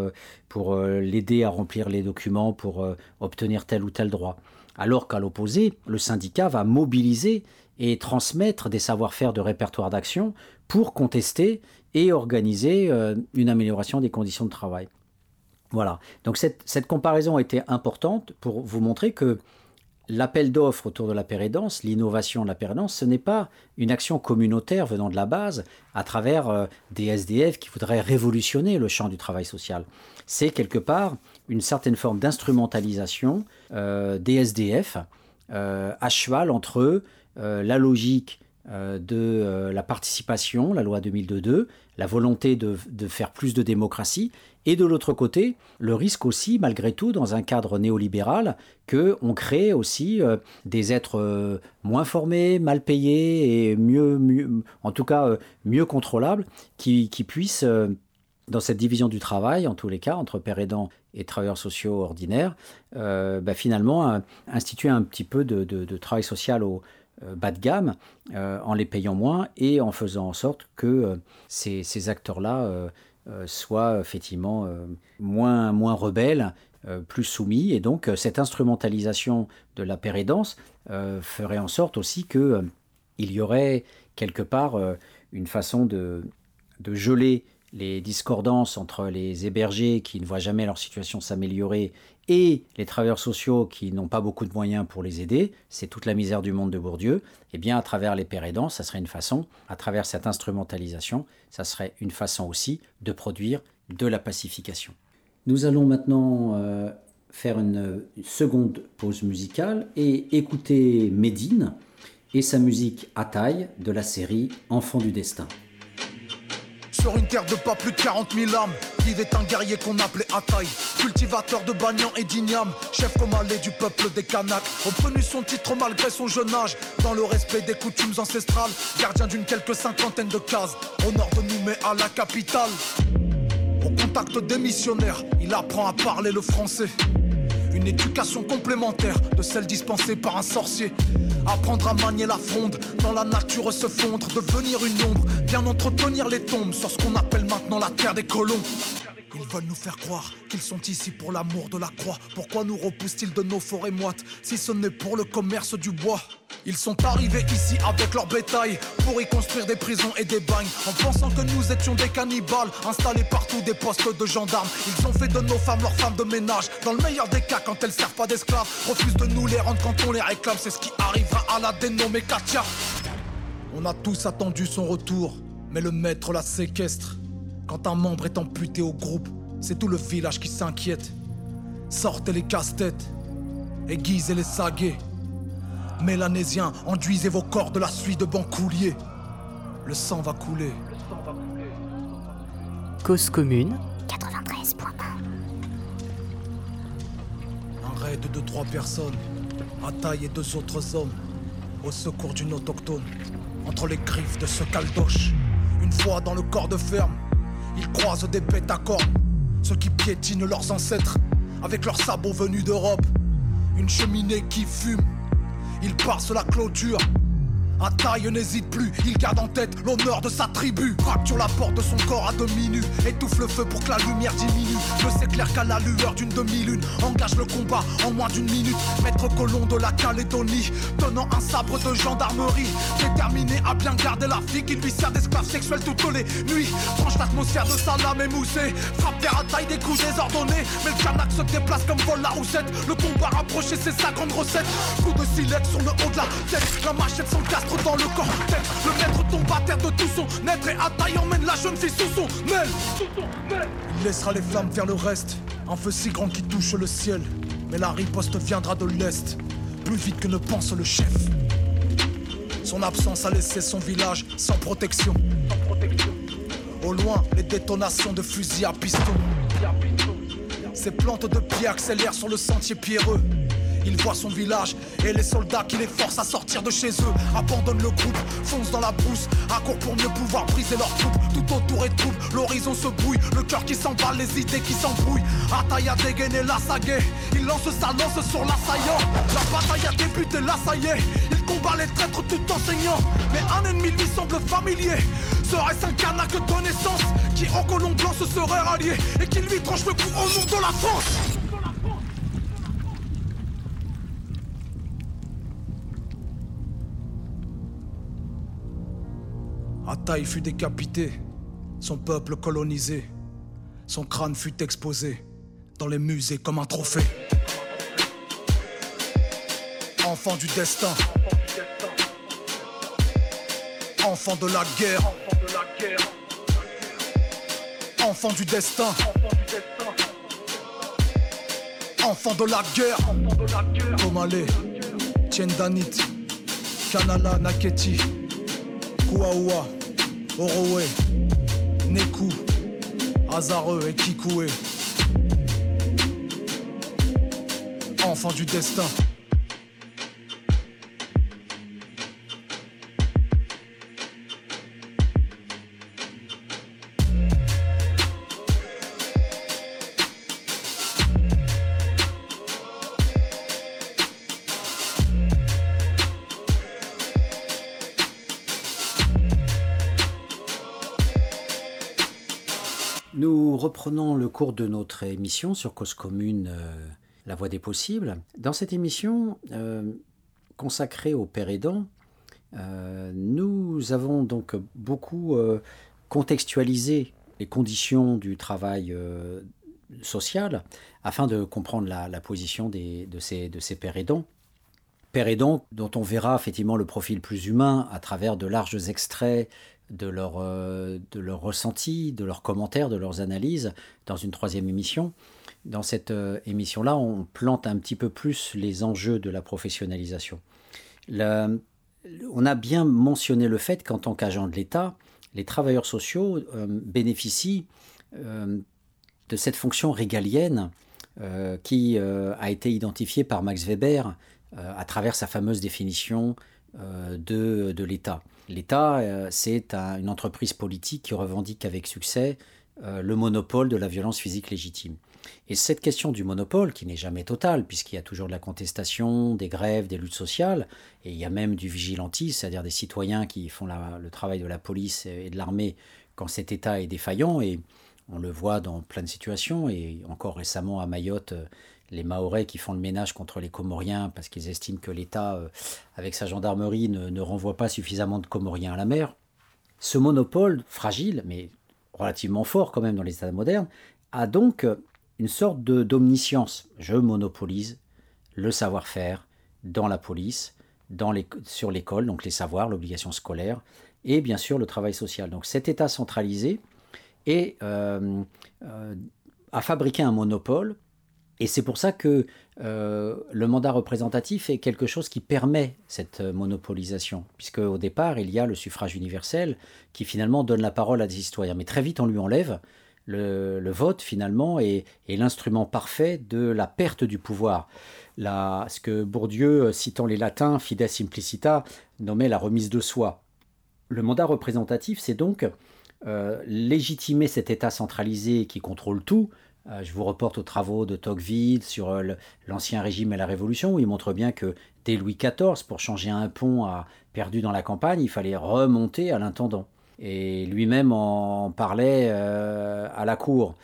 pour l'aider à remplir les documents, pour obtenir tel ou tel droit. Alors qu'à l'opposé, le syndicat va mobiliser et transmettre des savoir-faire de répertoire d'action pour contester et organiser euh, une amélioration des conditions de travail. Voilà, donc cette, cette comparaison été importante pour vous montrer que l'appel d'offres autour de la pérédance, l'innovation de la pérédance, ce n'est pas une action communautaire venant de la base à travers euh, des SDF qui voudraient révolutionner le champ du travail social. C'est quelque part une certaine forme d'instrumentalisation euh, des SDF à cheval entre la logique de euh, la participation, la loi 2002, la volonté de, faire plus de démocratie, et de l'autre côté, le risque aussi, malgré tout, dans un cadre néolibéral, qu'on crée aussi euh, des êtres moins formés, mal payés et mieux, en tout cas mieux contrôlables, qui, puissent, dans cette division du travail, en tous les cas, entre père aidant et travailleurs sociaux ordinaires, bah, finalement instituer un petit peu de, de travail social au, euh, bas de gamme euh, en les payant moins et en faisant en sorte que euh, ces, acteurs-là soient effectivement moins, moins rebelles, plus soumis. Et donc cette instrumentalisation de la pérédance ferait en sorte aussi qu'il il y aurait quelque part une façon de, de geler les discordances entre les hébergés qui ne voient jamais leur situation s'améliorer et les travailleurs sociaux qui n'ont pas beaucoup de moyens pour les aider, c'est toute la misère du monde de Bourdieu, et eh bien à travers les pères aidants, ça serait une façon, à travers cette instrumentalisation, ça serait une façon aussi de produire de la pacification. Nous allons maintenant euh, faire une, seconde pause musicale et écouter Médine et sa musique à taille de la série Enfant du destin. Sur une terre de pas plus de 40 000 âmes, vivait un guerrier qu'on appelait Ataï. Cultivateur de Bagnan et d'Ignam, chef comalé du peuple des Kanaks. Obtenu son titre malgré son jeune âge, dans le respect des coutumes ancestrales. Gardien d'une quelques cinquantaine de cases, au nord de Nouméa, à la capitale. Au contact des missionnaires, il apprend à parler le français. Une éducation complémentaire de celle dispensée par un sorcier. Apprendre à manier la fronde, dans la nature se fondre, devenir une ombre, bien entretenir les tombes sur ce qu'on appelle maintenant la terre des colons. Ils veulent nous faire croire qu'ils sont ici pour l'amour de la croix. Pourquoi nous repoussent-ils de nos forêts moites si ce n'est pour le commerce du bois? Ils sont arrivés ici avec leur bétail pour y construire des prisons et des bagnes en pensant que nous étions des cannibales installés partout des postes de gendarmes. Ils ont fait de nos femmes leurs femmes de ménage. Dans le meilleur des cas, quand elles servent pas d'esclaves, refusent de nous les rendre quand on les réclame. C'est ce qui arrivera à la dénommée Katia. On a tous attendu son retour, mais le maître la séquestre. Quand un membre est amputé au groupe, c'est tout le village qui s'inquiète. Sortez les casse-têtes, aiguisez les saguets. Mélanésiens, enduisez vos corps de la suie de bancoulier. Le sang va couler. Cause commune 93.1 Un raid de trois personnes, taille et deux autres hommes, au secours d'une autochtone, entre les griffes de ce caldoche. Une fois dans le corps de ferme, ils croisent des bêtes à cornes, ceux qui piétinent leurs ancêtres, avec leurs sabots venus d'Europe. Une cheminée qui fume, ils passent la clôture taille n'hésite plus, il garde en tête l'honneur de sa tribu. Fracture la porte de son corps à demi nu, étouffe le feu pour que la lumière diminue. Je s'éclaire qu'à la lueur d'une demi-lune, engage le combat en moins d'une minute. Maître colon de la Calédonie, tenant un sabre de gendarmerie, déterminé à bien garder la fille qui lui sert d'esclave sexuel toutes les nuits. Tranche l'atmosphère de sa lame émoussée, frappe terre à taille des coups désordonnés. Mais le canac se déplace comme vol la roussette. Le combat rapproché, c'est sa grande recette. Coup de silex sur le haut de la tête, la machette sans casse dans le corps Le maître tombe à terre de tout son être Et à taille emmène la jeune fille sous son aile. Il laissera les flammes faire le reste. Un feu si grand qui touche le ciel. Mais la riposte viendra de l'est. Plus vite que ne pense le chef. Son absence a laissé son village sans protection. Au loin, les détonations de fusils à piston Ces plantes de pied accélèrent sur le sentier pierreux il voit son village et les soldats qui les forcent à sortir de chez eux abandonnent le groupe, foncent dans la brousse, accourent pour mieux pouvoir briser leur troupes. Tout autour est trouble, l'horizon se brouille, le cœur qui s'emballe, les idées qui s'embrouillent. Ataï a dégainé la sague, il lance sa lance sur l'assaillant. La bataille a débuté, là ça y est, il combat les traîtres tout enseignant. Mais un ennemi lui semble familier. Serait-ce un canac de connaissance qui en colon blanc se serait rallié et qui lui tranche le cou au nom de la France? Ataï fut décapité, son peuple colonisé, son crâne fut exposé dans les musées comme un trophée. Enfant du destin, enfant de la guerre, enfant du destin, enfant de la guerre, Komale, Tiendanit, Kanala Naketi, Kouaoua. Orowe, Neku, Azareux et Kikoué. Enfant du destin. Reprenons le cours de notre émission sur Cause Commune, euh, La Voix des Possibles. Dans cette émission euh, consacrée au père aidant, euh, nous avons donc beaucoup contextualisé les conditions du travail social afin de comprendre la, position de, ces, de ces pères aidants. Pères aidants dont on verra effectivement le profil plus humain à travers de larges extraits de leur, euh, de leurs commentaires, de leurs analyses dans une troisième émission. dans cette euh, émission-là, on plante un petit peu plus les enjeux de la professionnalisation. on a bien mentionné le fait qu'en tant qu'agent de l'État, les travailleurs sociaux euh, bénéficient euh, de cette fonction régalienne qui a été identifiée par Max Weber à travers sa fameuse définition de l'État. L'État, c'est une entreprise politique qui revendique avec succès le monopole de la violence physique légitime. Et cette question du monopole, qui n'est jamais totale, puisqu'il y a toujours de la contestation, des grèves, des luttes sociales, et il y a même du vigilantisme, c'est-à-dire des citoyens qui font le travail de la police et de l'armée quand cet État est défaillant, et on le voit dans plein de situations, et encore récemment à Mayotte, les Mahorais qui font le ménage contre les Comoriens parce qu'ils estiment que l'État, euh, avec sa gendarmerie, ne, renvoie pas suffisamment de Comoriens à la mer. Ce monopole, fragile, mais relativement fort quand même dans les États modernes, a donc une sorte d'omniscience. Je monopolise le savoir-faire dans la police, dans les, sur l'école, donc les savoirs, l'obligation scolaire, et bien sûr le travail social. Donc cet État centralisé euh, euh, a fabriqué un monopole, et c'est pour ça que euh, le mandat représentatif est quelque chose qui permet cette monopolisation, puisque au départ il y a le suffrage universel qui finalement donne la parole à des citoyens, mais très vite on lui enlève le, vote finalement est, l'instrument parfait de la perte du pouvoir. ce que Bourdieu, citant les latins, fides simplicita, nommait la remise de soi. Le mandat représentatif, c'est donc euh, légitimer cet État centralisé qui contrôle tout. Euh, je vous reporte aux travaux de Tocqueville sur euh, l'Ancien Régime et la Révolution, où il montre bien que dès Louis XIV, pour changer un pont à, perdu dans la campagne, il fallait remonter à l'intendant et lui-même en parlait euh, à la cour.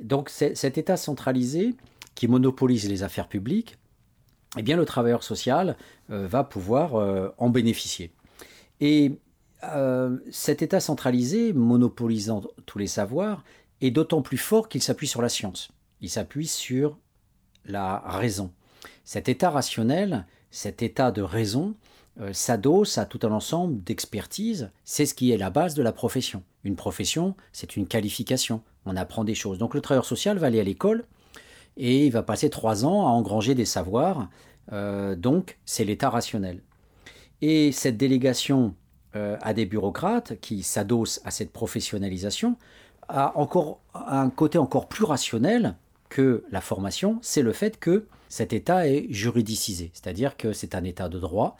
Donc cet État centralisé qui monopolise les affaires publiques, eh bien le travailleur social va pouvoir en bénéficier. Et cet État centralisé, monopolisant tous les savoirs, est d'autant plus fort qu'il s'appuie sur la science. Il s'appuie sur la raison. Cet État rationnel, cet État de raison, euh, s'adosse à tout un ensemble d'expertise. C'est ce qui est la base de la profession. Une profession, c'est une qualification. On apprend des choses. Donc le travailleur social va aller à l'école et il va passer trois ans à engranger des savoirs. Euh, donc c'est l'état rationnel. Et cette délégation euh, à des bureaucrates qui s'adossent à cette professionnalisation a encore un côté encore plus rationnel que la formation, c'est le fait que cet État est juridicisé, c'est-à-dire que c'est un État de droit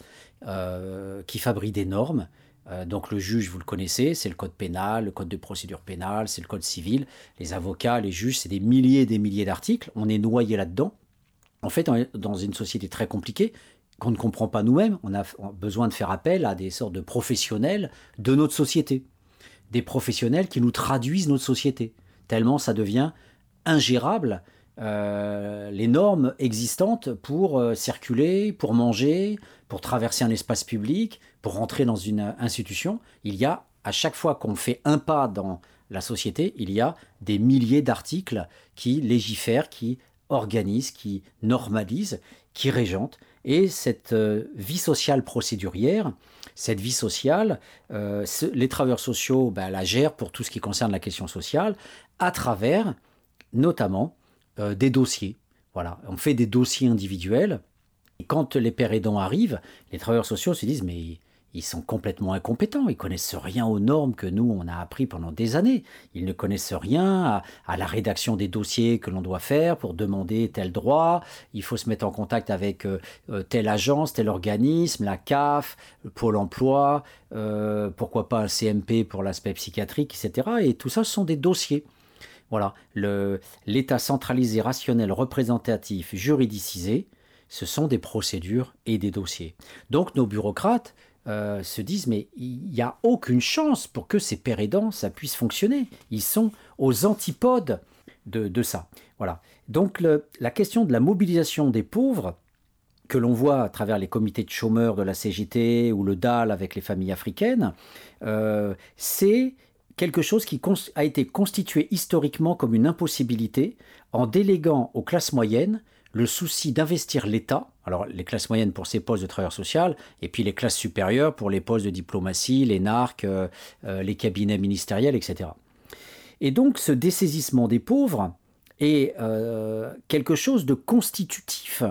euh, qui fabrique des normes. Euh, donc le juge, vous le connaissez, c'est le code pénal, le code de procédure pénale, c'est le code civil. Les avocats, les juges, c'est des milliers et des milliers d'articles. On est noyé là-dedans. En fait, dans une société très compliquée, qu'on ne comprend pas nous-mêmes, on a besoin de faire appel à des sortes de professionnels de notre société. Des professionnels qui nous traduisent notre société. Tellement ça devient ingérable euh, les normes existantes pour euh, circuler, pour manger, pour traverser un espace public, pour rentrer dans une institution. Il y a, à chaque fois qu'on fait un pas dans la société, il y a des milliers d'articles qui légifèrent, qui organisent, qui normalisent, qui régentent. Et cette euh, vie sociale procédurière, cette vie sociale, les travailleurs sociaux ben, la gèrent pour tout ce qui concerne la question sociale, à travers notamment euh, des dossiers. Voilà, on fait des dossiers individuels. Et quand les pères aidants arrivent, les travailleurs sociaux se disent mais ils sont complètement incompétents, ils connaissent rien aux normes que nous on a appris pendant des années. Ils ne connaissent rien à, la rédaction des dossiers que l'on doit faire pour demander tel droit. Il faut se mettre en contact avec euh, euh, telle agence, tel organisme, la CAF, Pôle Emploi, pourquoi pas un CMP pour l'aspect psychiatrique, etc. Et tout ça, ce sont des dossiers. Voilà, l'État centralisé, rationnel, représentatif, juridicisé, ce sont des procédures et des dossiers. Donc nos bureaucrates euh, se disent mais il n'y a aucune chance pour que ces pères ça puisse fonctionner. Ils sont aux antipodes de, ça. Voilà. Donc la question de la mobilisation des pauvres, que l'on voit à travers les comités de chômeurs de la CGT ou le DAL avec les familles africaines, euh, c'est quelque chose qui a été constitué historiquement comme une impossibilité en déléguant aux classes moyennes le souci d'investir l'État, alors les classes moyennes pour ces postes de travailleurs social, et puis les classes supérieures pour les postes de diplomatie, les narcs, euh, euh, les cabinets ministériels, etc. Et donc ce dessaisissement des pauvres est quelque chose de constitutif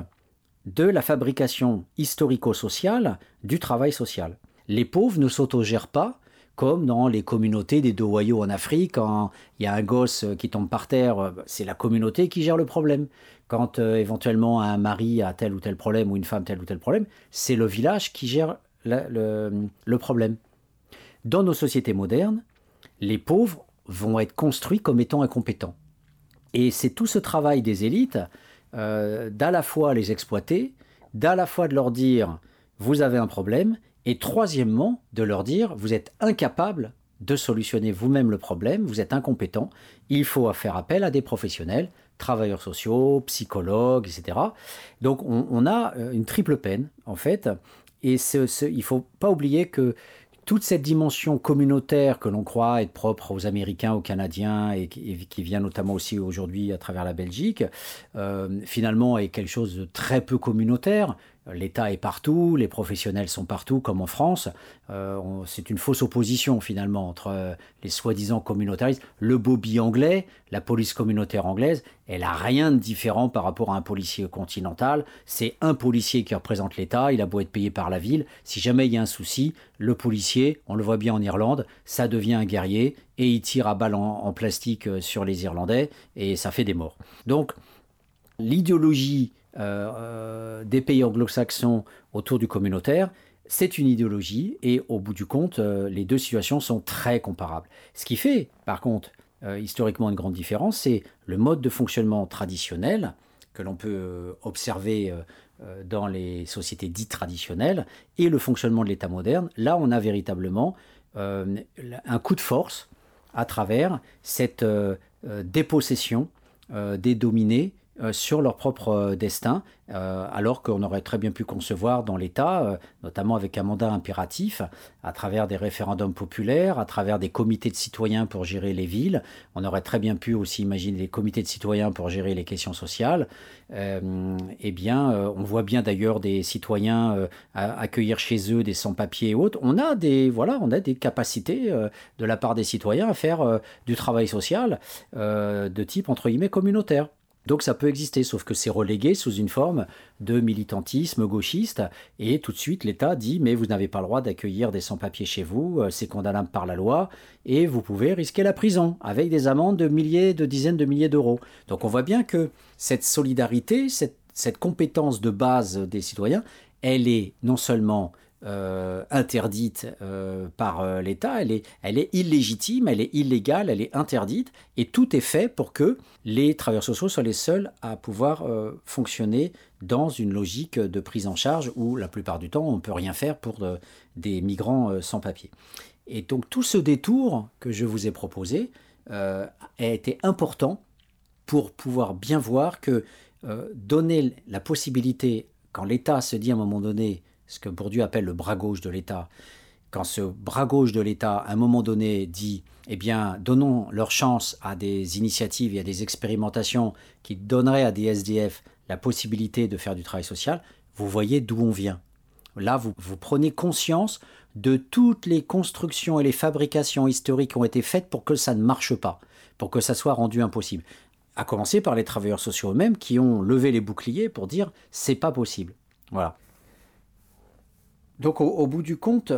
de la fabrication historico-sociale du travail social. Les pauvres ne s'autogèrent pas comme dans les communautés des Dowayo en Afrique, quand il y a un gosse qui tombe par terre, c'est la communauté qui gère le problème. Quand euh, éventuellement un mari a tel ou tel problème ou une femme tel ou tel problème, c'est le village qui gère le, problème. Dans nos sociétés modernes, les pauvres vont être construits comme étant incompétents. Et c'est tout ce travail des élites euh, d'à la fois les exploiter, d'à la fois de leur dire vous avez un problème, et troisièmement de leur dire vous êtes incapable de solutionner vous-même le problème, vous êtes incompétent, il faut faire appel à des professionnels, travailleurs sociaux, psychologues, etc. Donc on, a euh, une triple peine en fait, et il ne faut pas oublier que toute cette dimension communautaire que l'on croit être propre aux Américains, aux Canadiens et qui, vient notamment aussi aujourd'hui à travers la Belgique, euh, finalement est quelque chose de très peu communautaire. L'État est partout, les professionnels sont partout, comme en France. Euh, c'est une fausse opposition finalement entre euh, les soi-disant communautaristes. Le bobby anglais, la police communautaire anglaise, elle a rien de différent par rapport à un policier continental. C'est un policier qui représente l'État, il a beau être payé par la ville. Si jamais il y a un souci, le policier, on le voit bien en Irlande, ça devient un guerrier et il tire à balles en plastique euh, sur les Irlandais et ça fait des morts. Donc l'idéologie euh, euh, des pays anglo-saxons autour du communautaire, c'est une idéologie et au bout du compte, euh, les deux situations sont très comparables. Ce qui fait, par contre, historiquement une grande différence, c'est le mode de fonctionnement traditionnel que l'on peut observer dans les sociétés dites traditionnelles et le fonctionnement de l'État moderne. Là, on a véritablement un coup de force à travers cette dépossession des dominés sur leur propre euh, destin, euh, alors qu'on aurait très bien pu concevoir dans l'État, notamment avec un mandat impératif, à travers des référendums populaires, à travers des comités de citoyens pour gérer les villes. On aurait très bien pu aussi imaginer des comités de citoyens pour gérer les questions sociales. eh bien, on voit bien d'ailleurs des citoyens accueillir chez eux des sans-papiers et autres. On a des, voilà, on a des capacités de la part des citoyens à faire du travail social de type entre guillemets communautaire. Donc ça peut exister, sauf que c'est relégué sous une forme de militantisme gauchiste, et tout de suite l'État dit mais vous n'avez pas le droit d'accueillir des sans-papiers chez vous, euh, c'est condamnable par la loi, et vous pouvez risquer la prison, avec des amendes de milliers, de dizaines de milliers d'euros. Donc on voit bien que cette solidarité, cette, cette compétence de base des citoyens, elle est non seulement euh, interdite euh, par euh, l'État, elle est, elle est illégitime, elle est illégale, elle est interdite, et tout est fait pour que les travailleurs sociaux soient les seuls à pouvoir fonctionner dans une logique de prise en charge où la plupart du temps on ne peut rien faire pour des migrants sans papier. Et donc tout ce détour que je vous ai proposé a été important pour pouvoir bien voir que donner la possibilité, quand l'État se dit à un moment donné, ce que Bourdieu appelle le bras gauche de l'État, quand ce bras gauche de l'État, à un moment donné, dit eh bien, donnons leur chance à des initiatives et à des expérimentations qui donneraient à des SDF la possibilité de faire du travail social, vous voyez d'où on vient. Là, vous, vous prenez conscience de toutes les constructions et les fabrications historiques qui ont été faites pour que ça ne marche pas, pour que ça soit rendu impossible. À commencer par les travailleurs sociaux eux-mêmes qui ont levé les boucliers pour dire c'est pas possible. Voilà. Donc au, bout du compte,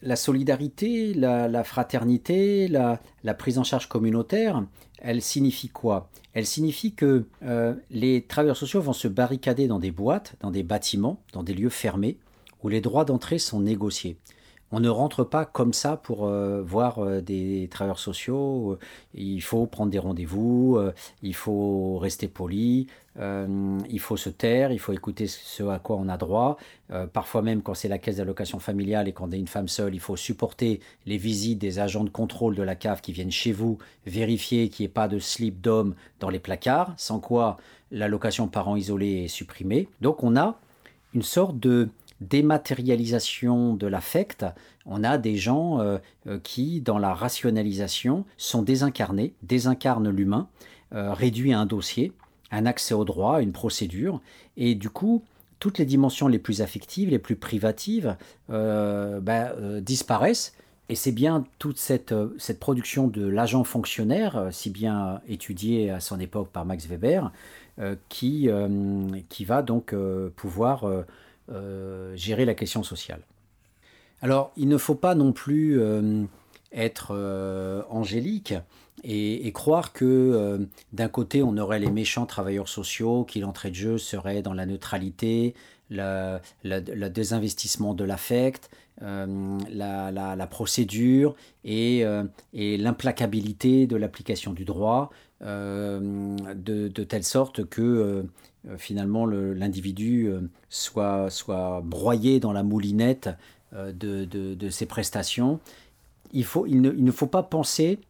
la solidarité, la, fraternité, la, prise en charge communautaire, elle signifie quoi? Elle signifie que euh, les travailleurs sociaux vont se barricader dans des boîtes, dans des bâtiments, dans des lieux fermés, où les droits d'entrée sont négociés. On ne rentre pas comme ça pour euh, voir euh, des travailleurs sociaux. Il faut prendre des rendez-vous, il faut rester poli, euh, il faut se taire, il faut écouter ce à quoi on a droit. Euh, parfois même quand c'est la caisse d'allocation familiale et quand on est une femme seule, il faut supporter les visites des agents de contrôle de la cave qui viennent chez vous vérifier qu'il n'y ait pas de slip d'homme dans les placards, sans quoi l'allocation parent isolé est supprimée. Donc on a une sorte de dématérialisation de l'affect, on a des gens euh, qui, dans la rationalisation, sont désincarnés, désincarnent l'humain, réduit à un dossier, un accès au droit, une procédure, et du coup, toutes les dimensions les plus affectives, les plus privatives, euh, ben, euh, disparaissent. Et c'est bien toute cette, cette production de l'agent fonctionnaire, si bien étudiée à son époque par Max Weber, qui, qui va donc pouvoir gérer la question sociale. Alors, il ne faut pas non plus être angélique et, croire que euh, d'un côté on aurait les méchants travailleurs sociaux, qui l'entrée de jeu serait dans la neutralité, le désinvestissement de l'affect, euh, la, procédure euh, et l'implacabilité de l'application du droit, de, telle sorte que finalement l'individu soit, soit broyé dans la moulinette de, de, ses prestations. Il, faut, il, ne, il ne faut pas penser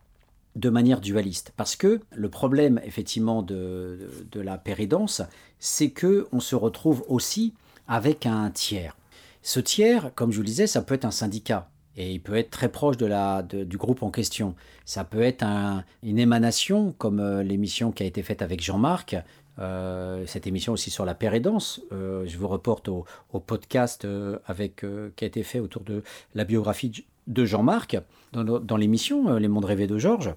de manière dualiste. Parce que le problème, effectivement, de, de, la péridance, c'est que on se retrouve aussi avec un tiers. Ce tiers, comme je vous le disais, ça peut être un syndicat. Et il peut être très proche de la, du groupe en question. Ça peut être une émanation, comme euh, l'émission qui a été faite avec Jean-Marc, euh, cette émission aussi sur la péridance. Euh, je vous reporte au, podcast avec, qui a été fait autour de la biographie de Jean-Marc dans, l'émission Les mondes rêvés de Georges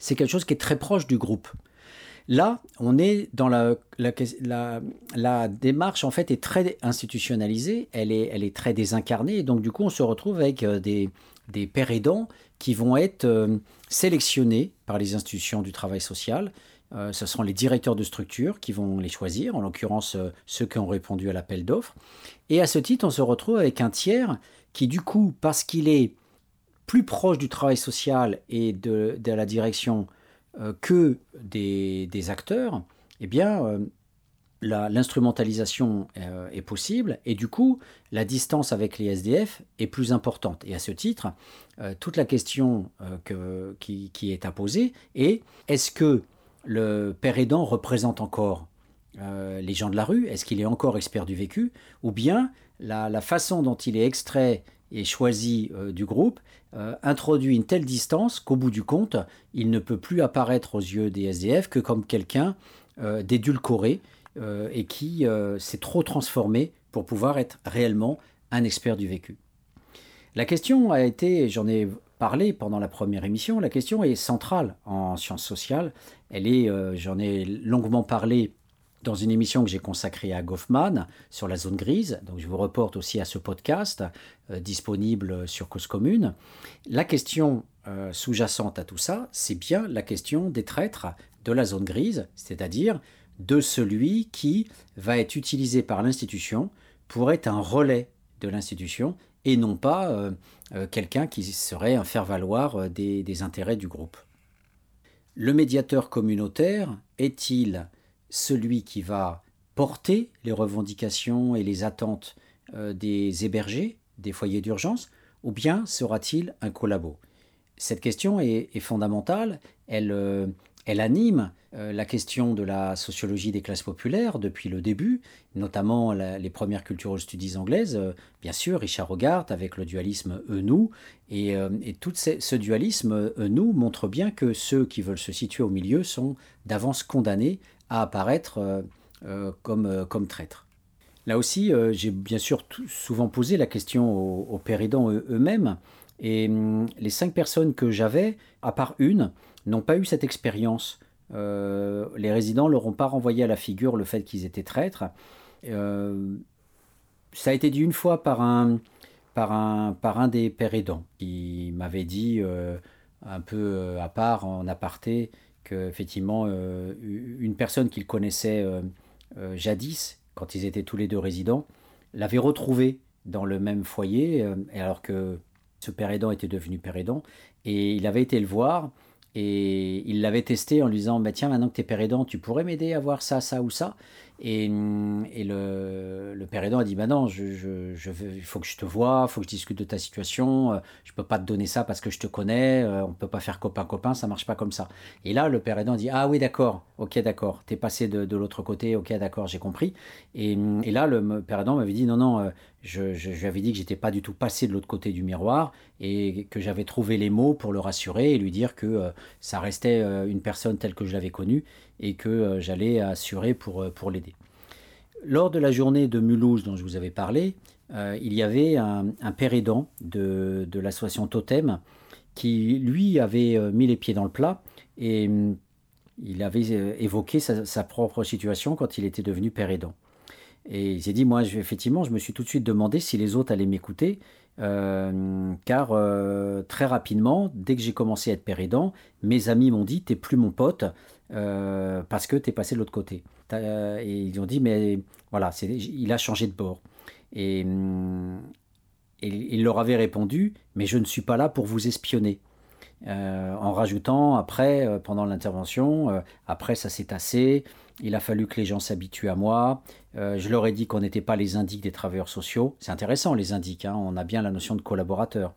c'est quelque chose qui est très proche du groupe. Là, on est dans la, démarche, en fait, est très institutionnalisée, elle est, très désincarnée, et donc du coup, on se retrouve avec euh, des, des pères aidants qui vont être euh, sélectionnés par les institutions du travail social. Euh, ce seront les directeurs de structure qui vont les choisir, en l'occurrence ceux qui ont répondu à l'appel d'offres. Et à ce titre, on se retrouve avec un tiers qui, du coup, parce qu'il est plus proche du travail social et de, la direction euh, que des, acteurs, eh bien, euh, l'instrumentalisation euh, est possible et du coup, la distance avec les SDF est plus importante. Et à ce titre, toute la question que, qui, est à poser est est-ce que le père aidant représente encore les gens de la rue Est-ce qu'il est encore expert du vécu Ou bien la, façon dont il est extrait et choisi euh, du groupe euh, introduit une telle distance qu'au bout du compte, il ne peut plus apparaître aux yeux des SDF que comme quelqu'un euh, d'édulcoré et qui s'est trop transformé pour pouvoir être réellement un expert du vécu. La question a été, j'en ai parlé pendant la première émission, la question est centrale en sciences sociales. Elle est, j'en ai longuement parlé dans une émission que j'ai consacrée à Goffman sur la zone grise. Donc je vous reporte aussi à ce podcast euh, disponible sur Cause Commune. La question euh, sous-jacente à tout ça, c'est bien la question des traîtres de la zone grise, c'est-à-dire de celui qui va être utilisé par l'institution pour être un relais de l'institution et non pas euh, quelqu'un qui serait un faire-valoir des intérêts du groupe. Le médiateur communautaire est-il celui qui va porter les revendications et les attentes euh, des hébergés, des foyers d'urgence, ou bien sera-t-il un collabo? Cette question est, fondamentale, elle, euh, elle anime euh, la question de la sociologie des classes populaires depuis le début, notamment les premières cultural studies anglaises, bien sûr, Richard Hogarth avec le dualisme eux-nous, et, et, tout ce dualisme eux-nous montre bien que ceux qui veulent se situer au milieu sont d'avance condamnés à apparaître euh, euh, comme, euh, comme traître. Là aussi, j'ai bien sûr souvent posé la question aux, péridants eux-mêmes, et hum, les cinq personnes que j'avais, à part une, n'ont pas eu cette expérience. les résidents leur ont pas renvoyé à la figure le fait qu'ils étaient traîtres. ça a été dit une fois par un, par un, par un des péridants qui m'avait dit un peu à part, en aparté, qu'effectivement, euh, une personne qu'il connaissait euh, euh, jadis, quand ils étaient tous les deux résidents, l'avait retrouvé dans le même foyer, alors que ce père aidant était devenu père aidant, et il avait été le voir, et il l'avait testé en lui disant bah, Tiens, maintenant que tu es père aidant, tu pourrais m'aider à voir ça, ça ou ça. Et, et le, le, père aidant a dit Bah non, je, je, je il faut que je te vois, il faut que je discute de ta situation, euh, je ne peux pas te donner ça parce que je te connais, euh, on ne peut pas faire copain-copain, ça marche pas comme ça. Et là, le père aidant dit Ah oui, d'accord, ok, d'accord, tu es passé de, de l'autre côté, ok, d'accord, j'ai compris. Et, et, là, le père aidant m'avait dit Non, non, euh, je, lui avais dit que j'étais pas du tout passé de l'autre côté du miroir et que j'avais trouvé les mots pour le rassurer et lui dire que ça restait une personne telle que je l'avais connue et que j'allais assurer pour, pour l'aider. lors de la journée de Mulhouse dont je vous avais parlé, euh, il y avait un, père aidant de, l'association Totem qui, lui, avait euh, mis les pieds dans le plat et hum, il avait euh, évoqué sa, propre situation quand il était devenu père aidant. Et s'est dit, moi, effectivement, je me suis tout de suite demandé si les autres allaient m'écouter, car très rapidement, dès que j'ai commencé à être père aidant, mes amis m'ont dit, t'es plus mon pote, parce que t'es passé de l'autre côté. Et ils ont dit, mais voilà, il a changé de bord. Et, hum, il leur avait répondu, mais je ne suis pas là pour vous espionner. Euh, en rajoutant après, euh, pendant l'intervention, euh, après ça s'est tassé, il a fallu que les gens s'habituent à moi, je leur ai dit qu'on n'était pas les indiques des travailleurs sociaux, c'est intéressant les indiques, hein. on a bien la notion de collaborateur,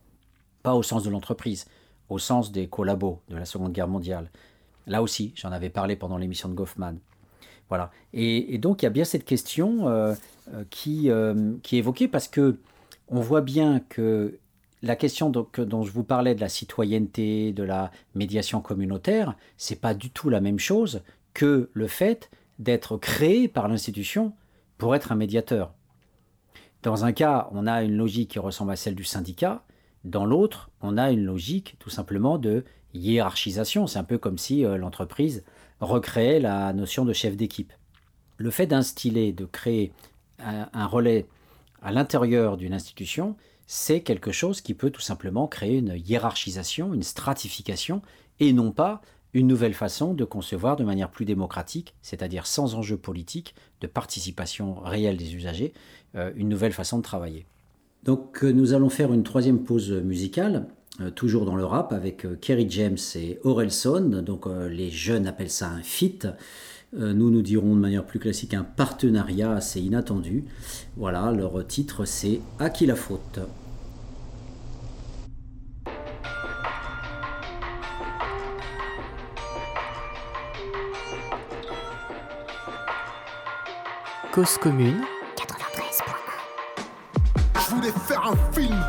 pas au sens de l'entreprise, au sens des collabos de la Seconde Guerre mondiale. Là aussi, j'en avais parlé pendant l'émission de Goffman. Voilà. Et, donc il y a bien cette question euh, euh, qui, euh, qui est évoquée parce que on voit bien que la question dont je vous parlais de la citoyenneté, de la médiation communautaire, c'est pas du tout la même chose que le fait d'être créé par l'institution pour être un médiateur. Dans un cas, on a une logique qui ressemble à celle du syndicat. Dans l'autre, on a une logique tout simplement de hiérarchisation. C'est un peu comme si l'entreprise recréer la notion de chef d'équipe. Le fait d'instiller, de créer un, relais à l'intérieur d'une institution, c'est quelque chose qui peut tout simplement créer une hiérarchisation, une stratification, et non pas une nouvelle façon de concevoir de manière plus démocratique, c'est-à-dire sans enjeu politique, de participation réelle des usagers, euh, une nouvelle façon de travailler. Donc euh, nous allons faire une troisième pause musicale euh, toujours dans le rap, avec Kerry James et Orelson. Donc les jeunes appellent ça un feat. nous nous dirons de manière plus classique un partenariat assez inattendu. Voilà, leur titre c'est À qui la faute? Cause commune. 93.1 Je voulais faire un film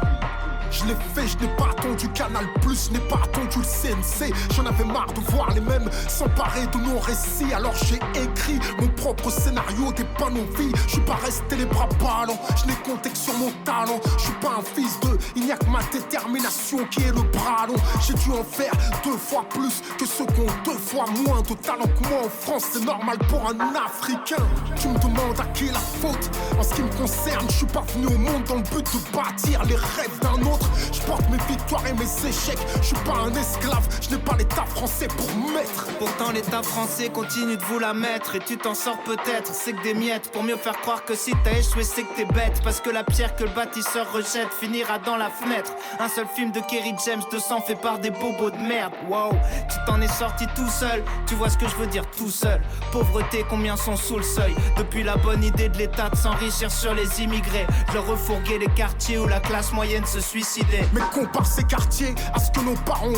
je l'ai je n'ai pas attendu Canal Plus, je n'ai pas attendu le CNC. J'en avais marre de voir les mêmes s'emparer de nos récits. Alors j'ai écrit mon propre scénario des panneaux vie. Je suis pas resté les bras ballants, je n'ai compté que sur mon talent. Je suis pas un fils de, il n'y a que ma détermination qui est le bras long. J'ai dû en faire deux fois plus que ceux qui ont deux fois moins de talent que moi en France. C'est normal pour un Africain. Tu me demandes à qui la faute. En ce qui me concerne, je suis pas venu au monde dans le but de bâtir les rêves d'un autre. Je porte mes victoires et mes échecs. Je suis pas un esclave, je n'ai pas l'état français pour mettre. Pourtant, l'état français continue de vous la mettre. Et tu t'en sors peut-être, c'est que des miettes. Pour mieux faire croire que si t'as échoué, c'est que t'es bête. Parce que la pierre que le bâtisseur rejette finira dans la fenêtre. Un seul film de Kerry James, 200 fait par des bobos de merde. Wow, tu t'en es sorti tout seul. Tu vois ce que je veux dire tout seul. Pauvreté, combien sont sous le seuil? Depuis la bonne idée de l'État de s'enrichir sur les immigrés. Leur refourguer les quartiers où la classe moyenne se suicide mais compare ces quartiers à ce que nos parents ont.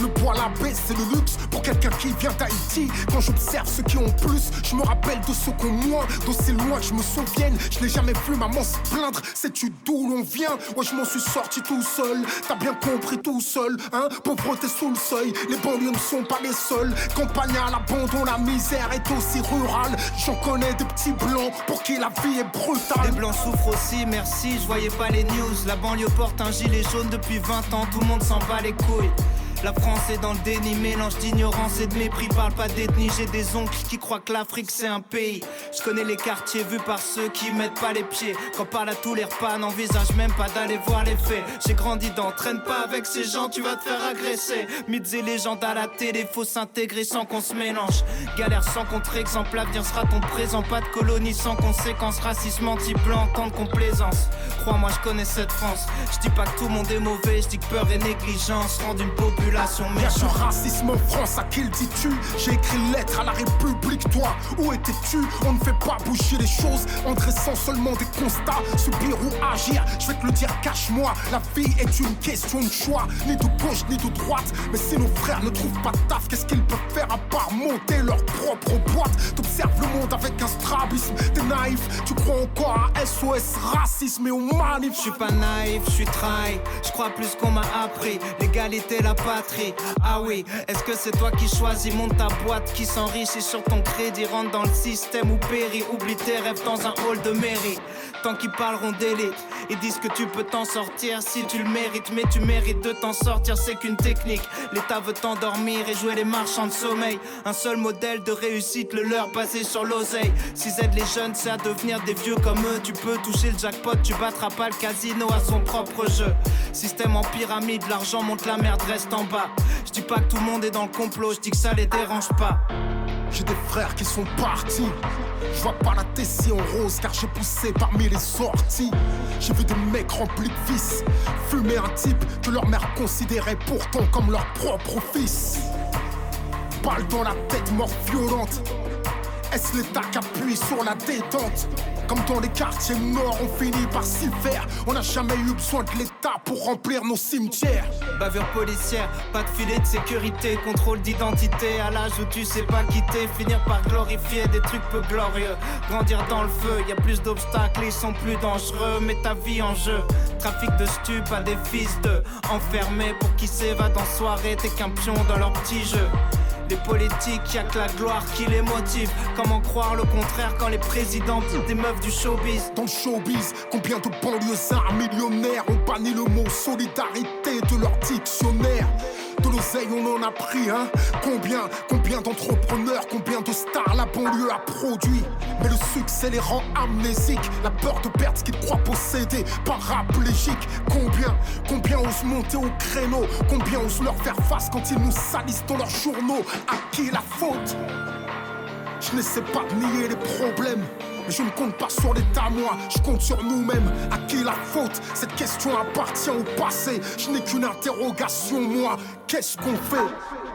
Le poil à baie, c'est le luxe pour quelqu'un qui vient d'Haïti. Quand j'observe ceux qui ont plus, je me rappelle de ceux qui ont moins. D'aussi loin que je me souvienne, je n'ai jamais vu maman se plaindre. Sais-tu d'où l'on vient? Ouais, je m'en suis sorti tout seul. T'as bien compris tout seul, hein? Pauvreté sous le seuil, les banlieues ne sont pas les seuls. Campagne à l'abandon, la misère est aussi rurale. J'en connais des petits blancs pour qui la vie est brutale. Les blancs souffrent aussi, merci, je voyais pas les news. La banlieue porte un gilet jaune depuis 20 ans, tout le monde s'en bat les couilles. La France est dans le déni, mélange d'ignorance et de mépris. Parle pas d'ethnie, j'ai des oncles qui croient que l'Afrique c'est un pays. Je connais les quartiers vus par ceux qui mettent pas les pieds. Quand parle à tous les repas, n'envisage même pas d'aller voir les faits. J'ai grandi dans traîne pas avec ces gens, tu vas te faire agresser. Mythes et légendes à la télé, faut s'intégrer sans qu'on se mélange. Galère sans contre-exemple, l'avenir sera ton présent. Pas de colonie sans conséquences, racisme anti-blanc, tant de complaisance. Crois-moi, je connais cette France. Je dis pas que tout le monde est mauvais, je dis que peur et négligence rendent une population Y'a du racisme en France, à qui le dis-tu? J'ai écrit lettre à la République, toi, où étais-tu? On ne fait pas bouger les choses en dressant seulement des constats. Subir ou agir, je vais te le dire, cache-moi. La vie est une question de choix, ni de gauche ni de droite. Mais si nos frères ne trouvent pas de taf, qu'est-ce qu'ils peuvent faire à part monter leur propre boîte? Observes le monde avec un strabisme. T'es naïf, tu crois encore à SOS racisme et au manif. Je suis pas naïf, je suis trahi. Je crois plus qu'on m'a appris. L'égalité, la Ah oui, est-ce que c'est toi qui choisis? Monte ta boîte qui s'enrichit sur ton crédit. Rentre dans le système ou périt. Oublie tes rêves dans un hall de mairie. Tant qu'ils parleront d'élite, ils disent que tu peux t'en sortir si tu le mérites. Mais tu mérites de t'en sortir, c'est qu'une technique. L'État veut t'endormir et jouer les marchands de sommeil. Un seul modèle de réussite, le leur basé sur l'oseille. Si aide les jeunes, c'est à devenir des vieux comme eux. Tu peux toucher le jackpot, tu battras pas le casino à son propre jeu. Système en pyramide, l'argent monte, la merde reste en bas. Je dis pas que tout le monde est dans le complot, je dis que ça les dérange pas. J'ai des frères qui sont partis. Je vois pas la tessie en rose car j'ai poussé parmi les sorties. J'ai vu des mecs remplis de vices fumer un type que leur mère considérait pourtant comme leur propre fils. Balle dans la tête, mort violente. Est-ce l'État qui appuie sur la détente? Comme dans les quartiers nord, on finit par s'y faire. On n'a jamais eu besoin de l'État pour remplir nos cimetières. Bavure policière, pas de filet de sécurité, contrôle d'identité à l'âge où tu sais pas quitter, finir par glorifier des trucs peu glorieux, grandir dans le feu, y a plus d'obstacles, ils sont plus dangereux, mais ta vie en jeu. Trafic de stup à des fils de enfermés pour qui s'évadent en soirée, t'es qu'un pion dans leur petit jeu. Les politiques, y'a que la gloire qui les motive. Comment croire le contraire quand les présidents des meufs du showbiz? Dans le showbiz, combien de banlieusards millionnaires ont banni le mot solidarité de leur dictionnaire de l'oseille, on en a pris, hein. Combien, combien d'entrepreneurs, combien de stars la banlieue a produit. Mais le succès les rend amnésiques. La peur de perdre ce qu'ils croient posséder. Paraplégiques Combien, combien osent monter au créneau? Combien osent leur faire face quand ils nous salissent dans leurs journaux? À qui la faute? Je n'essaie pas de nier les problèmes je ne compte pas sur l'État, moi, je compte sur nous-mêmes. À qui la faute? Cette question appartient au passé. Je n'ai qu'une interrogation, moi. Qu'est-ce qu'on fait?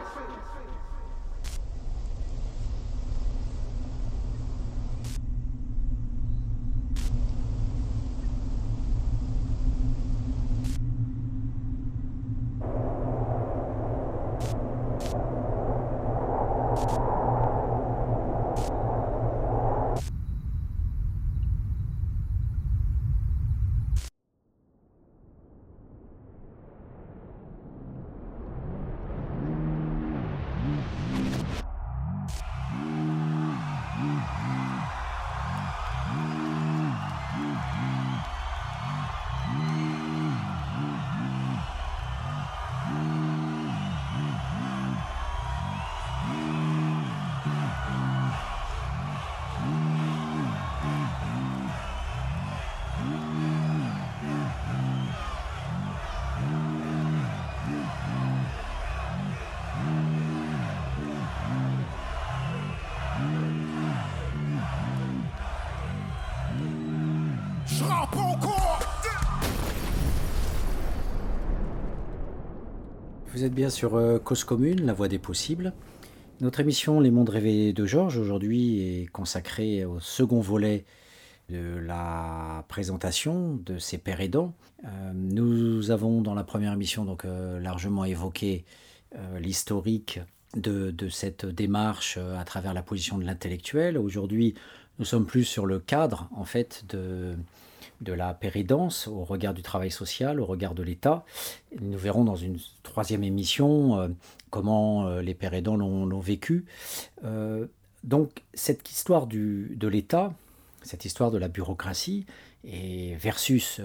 Vous êtes bien sur euh, Cause Commune, la voix des possibles. Notre émission Les mondes rêvés de Georges aujourd'hui est consacrée au second volet de la présentation de ses pères aidants. Euh, nous avons dans la première émission donc euh, largement évoqué l'historique de, de cette démarche à travers la position de l'intellectuel. Aujourd'hui, nous sommes plus sur le cadre en fait de, de la péridance au regard du travail social, au regard de l'État. Nous verrons dans une troisième émission euh, comment euh, les pères aidants l'ont vécu. Euh, donc cette histoire du, de l'État, cette histoire de la bureaucratie, et versus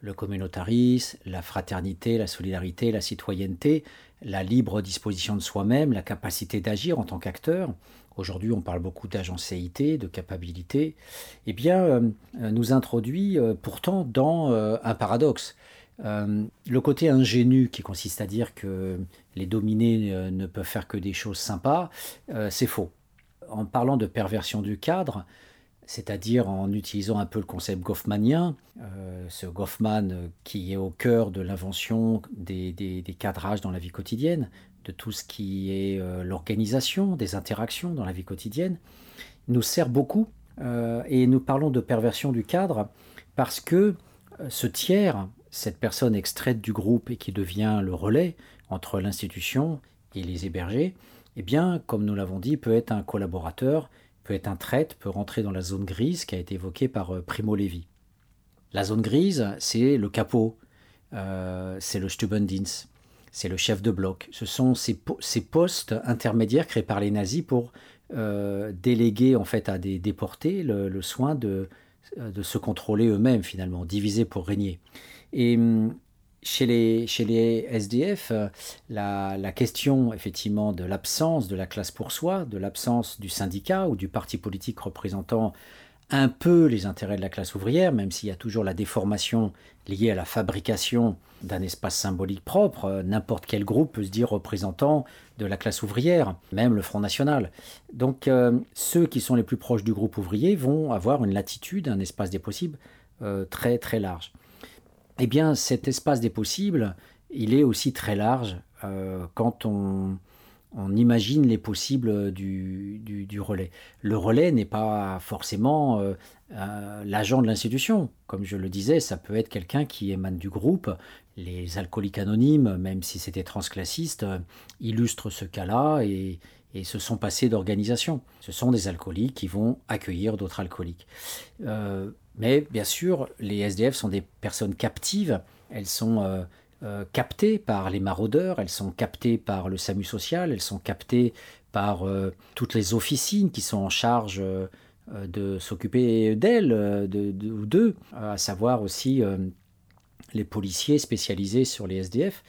le communautarisme, la fraternité, la solidarité, la citoyenneté, la libre disposition de soi-même, la capacité d'agir en tant qu'acteur. Aujourd'hui, on parle beaucoup d'agencéité, de capacité. Eh bien, euh, nous introduit euh, pourtant dans euh, un paradoxe. Euh, le côté ingénu qui consiste à dire que les dominés euh, ne peuvent faire que des choses sympas, euh, c'est faux. En parlant de perversion du cadre, c'est-à-dire en utilisant un peu le concept goffmanien, euh, ce Goffman euh, qui est au cœur de l'invention des cadrages dans la vie quotidienne, de tout ce qui est euh, l'organisation des interactions dans la vie quotidienne, nous sert beaucoup. Euh, et nous parlons de perversion du cadre parce que euh, ce tiers, cette personne extraite du groupe et qui devient le relais entre l'institution et les hébergés, eh bien, comme nous l'avons dit, peut être un collaborateur peut être un traître, peut rentrer dans la zone grise qui a été évoquée par Primo Levi. La zone grise, c'est le capot, c'est le Stubendienst, c'est le chef de bloc. Ce sont ces, postes intermédiaires créés par les nazis pour déléguer en fait à des déportés le, soin de, de se contrôler eux-mêmes finalement, diviser pour régner. Et hum, chez les, chez les SDF, euh, la, la question effectivement de l'absence de la classe pour soi, de l'absence du syndicat ou du parti politique représentant un peu les intérêts de la classe ouvrière, même s'il y a toujours la déformation liée à la fabrication d'un espace symbolique propre, euh, n'importe quel groupe peut se dire représentant de la classe ouvrière, même le Front National. Donc euh, ceux qui sont les plus proches du groupe ouvrier vont avoir une latitude, un espace des possibles très très large eh bien cet espace des possibles, il est aussi très large euh, quand on, imagine les possibles du, relais. Le relais n'est pas forcément euh, euh, l'agent de l'institution. Comme je le disais, ça peut être quelqu'un qui émane du groupe. Les alcooliques anonymes, même si c'était transclassiste, illustrent ce cas-là et, et se sont passés d'organisation. Ce sont des alcooliques qui vont accueillir d'autres alcooliques. Mais bien sûr, les SDF sont des personnes captives. Elles sont euh, euh, captées par les maraudeurs, elles sont captées par le SAMU social, elles sont captées par euh, toutes les officines qui sont en charge de s'occuper d'elles ou d'eux, à savoir aussi les policiers spécialisés sur les SDF.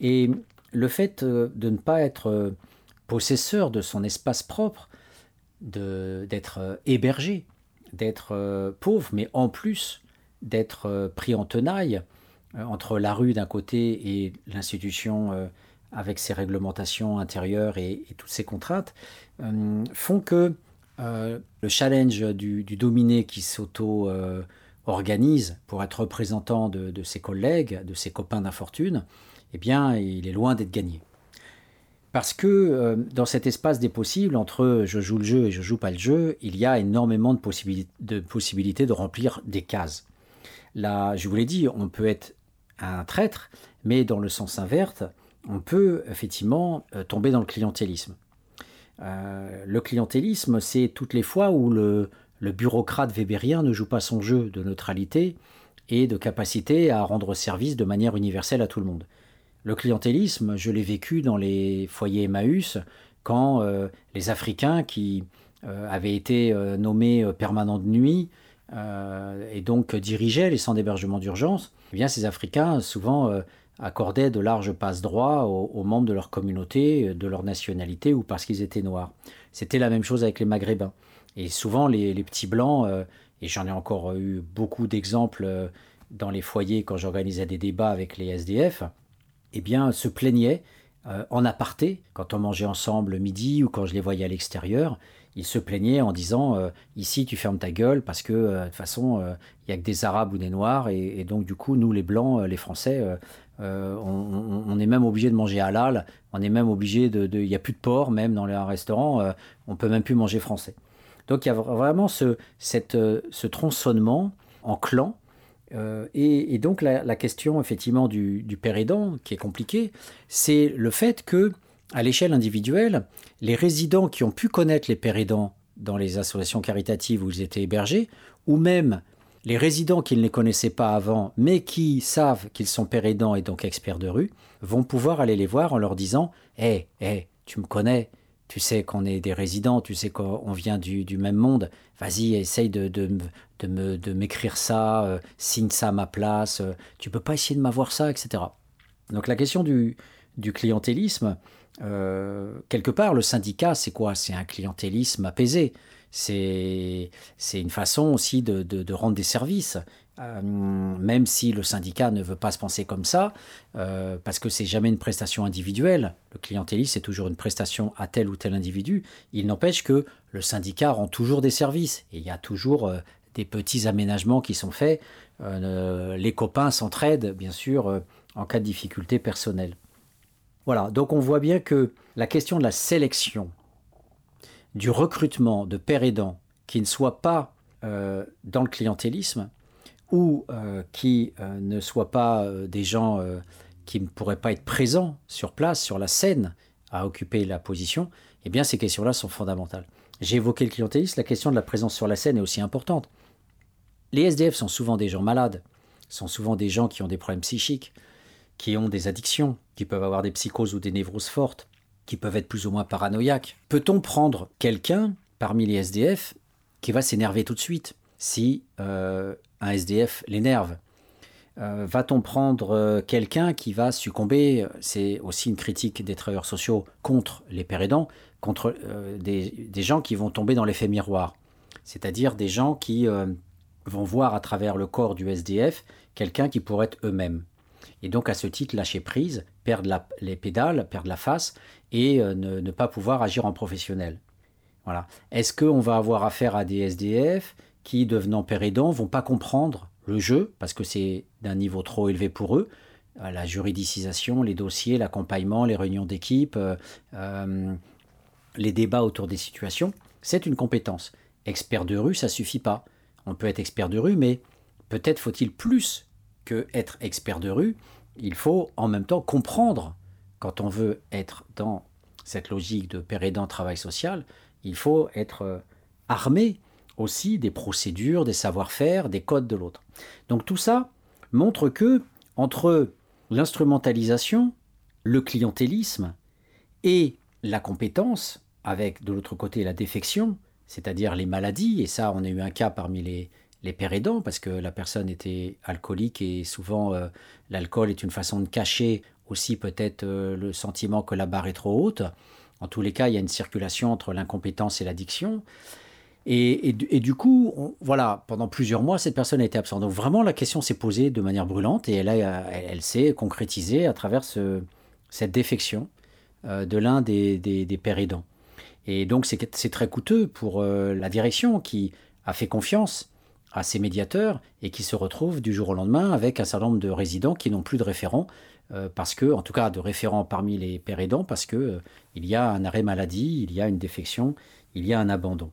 Et le fait de ne pas être possesseur de son espace propre, d'être hébergé, d'être euh, pauvre, mais en plus d'être euh, pris en tenaille euh, entre la rue d'un côté et l'institution avec ses réglementations intérieures et, toutes ses contraintes, font que le challenge du, dominé qui s'auto-organise pour être représentant de, ses collègues, de ses copains d'infortune, eh bien, il est loin d'être gagné. Parce que euh, dans cet espace des possibles, entre je joue le jeu et je joue pas le jeu, il y a énormément de, possibilités de remplir des cases. Là, je vous l'ai dit, on peut être un traître, mais dans le sens inverse, on peut effectivement euh, tomber dans le clientélisme. Euh, le clientélisme, c'est toutes les fois où le, le bureaucrate weberien ne joue pas son jeu de neutralité et de capacité à rendre service de manière universelle à tout le monde. Le clientélisme, je l'ai vécu dans les foyers Emmaüs, quand euh, les Africains qui avaient été nommés permanents de nuit et donc dirigeaient les centres d'hébergement d'urgence, eh bien ces Africains souvent accordaient de larges passe-droits aux, membres de leur communauté, de leur nationalité ou parce qu'ils étaient noirs. C'était la même chose avec les Maghrébins. Et souvent les, petits blancs, et j'en ai encore eu beaucoup d'exemples dans les foyers quand j'organisais des débats avec les SDF, eh bien, se plaignaient euh, en aparté, quand on mangeait ensemble le midi ou quand je les voyais à l'extérieur, ils se plaignaient en disant euh, ici tu fermes ta gueule parce que euh, de toute façon il n'y a que des arabes ou des noirs et, donc du coup nous les blancs, les français, on, est même obligé de manger halal, on est même obligé de, il n'y a plus de porc même dans les restaurants, on peut même plus manger français. Donc il y a vraiment ce, tronçonnement en clan euh, et, donc la, question effectivement du, du qui est compliquée, c'est le fait que à l'échelle individuelle, les résidents qui ont pu connaître les pères aidants dans les associations caritatives où ils étaient hébergés, ou même les résidents qui ne les connaissaient pas avant, mais qui savent qu'ils sont pères aidants et donc experts de rue, vont pouvoir aller les voir en leur disant Hé, hé, tu me connais, tu sais qu'on est des résidents, tu sais qu'on vient du, même monde, vas-y, essaye de, m'écrire ça, euh, signe ça à ma place, euh, tu peux pas essayer de m'avoir ça, etc. Donc la question du clientélisme, euh, quelque part, le syndicat, c'est quoi? C'est un clientélisme apaisé. C'est une façon aussi de, rendre des services. Euh, même si le syndicat ne veut pas se penser comme ça, euh, parce que c'est jamais une prestation individuelle. Le clientélisme, c'est toujours une prestation à tel ou tel individu. Il n'empêche que le syndicat rend toujours des services. Et il y a toujours des petits aménagements qui sont faits. les copains s'entraident, bien sûr, en cas de difficulté personnelle. Voilà, donc on voit bien que la question de la sélection, du recrutement de pères aidants qui ne soient pas dans le clientélisme, ou euh, qui euh, ne soient pas euh, des gens qui ne pourraient pas être présents sur place, sur la scène, à occuper la position, eh bien ces questions-là sont fondamentales. j'ai évoqué le clientélisme, la question de la présence sur la scène est aussi importante. Les SDF sont souvent des gens malades, sont souvent des gens qui ont des problèmes psychiques, qui ont des addictions, qui peuvent avoir des psychoses ou des névroses fortes, qui peuvent être plus ou moins paranoïaques. Peut-on prendre quelqu'un parmi les SDF qui va s'énerver tout de suite si euh, un SDF l'énerve? Euh, Va-t-on prendre euh, quelqu'un qui va succomber C'est aussi une critique des travailleurs sociaux contre les pères aidants, contre des, des, gens qui vont tomber dans l'effet miroir, c'est-à-dire des gens qui vont voir à travers le corps du SDF quelqu'un qui pourrait être eux-mêmes. Et donc à ce titre lâcher prise, perdre les pédales, perdre la face et ne, ne, pas pouvoir agir en professionnel. Voilà. Est-ce qu'on va avoir affaire à des SDF qui, devenant père aidant, vont pas comprendre le jeu parce que c'est d'un niveau trop élevé pour eux? La juridicisation, les dossiers, l'accompagnement, les réunions d'équipe, euh, euh, les débats autour des situations, c'est une compétence. Expert de rue, ça suffit pas. On peut être expert de rue, mais peut-être faut-il plus que être expert de rue. Il faut en même temps comprendre, quand on veut être dans cette logique de père travail social, il faut être euh, armé aussi des procédures, des savoir-faire, des codes de l'autre. Donc tout ça montre que entre l'instrumentalisation, le clientélisme et la compétence, avec de l'autre côté la défection, c'est-à-dire les maladies, et ça on a eu un cas parmi les, les pères aidants, parce que la personne était alcoolique et souvent euh, l'alcool est une façon de cacher aussi peut-être euh, le sentiment que la barre est trop haute. En tous les cas, il y a une circulation entre l'incompétence et l'addiction. Et, du coup, voilà, pendant plusieurs mois, cette personne a été absente. Donc vraiment, la question s'est posée de manière brûlante et elle, elle, s'est concrétisée à travers cette défection euh, de l'un des, des, pères aidants. Et donc c'est très coûteux pour la direction qui a fait confiance à ces médiateurs et qui se retrouve du jour au lendemain avec un certain nombre de résidents qui n'ont plus de référents euh, parce que, en tout cas de référents parmi les pères aidants, parce que il y a un arrêt maladie, il y a une défection, il y a un abandon.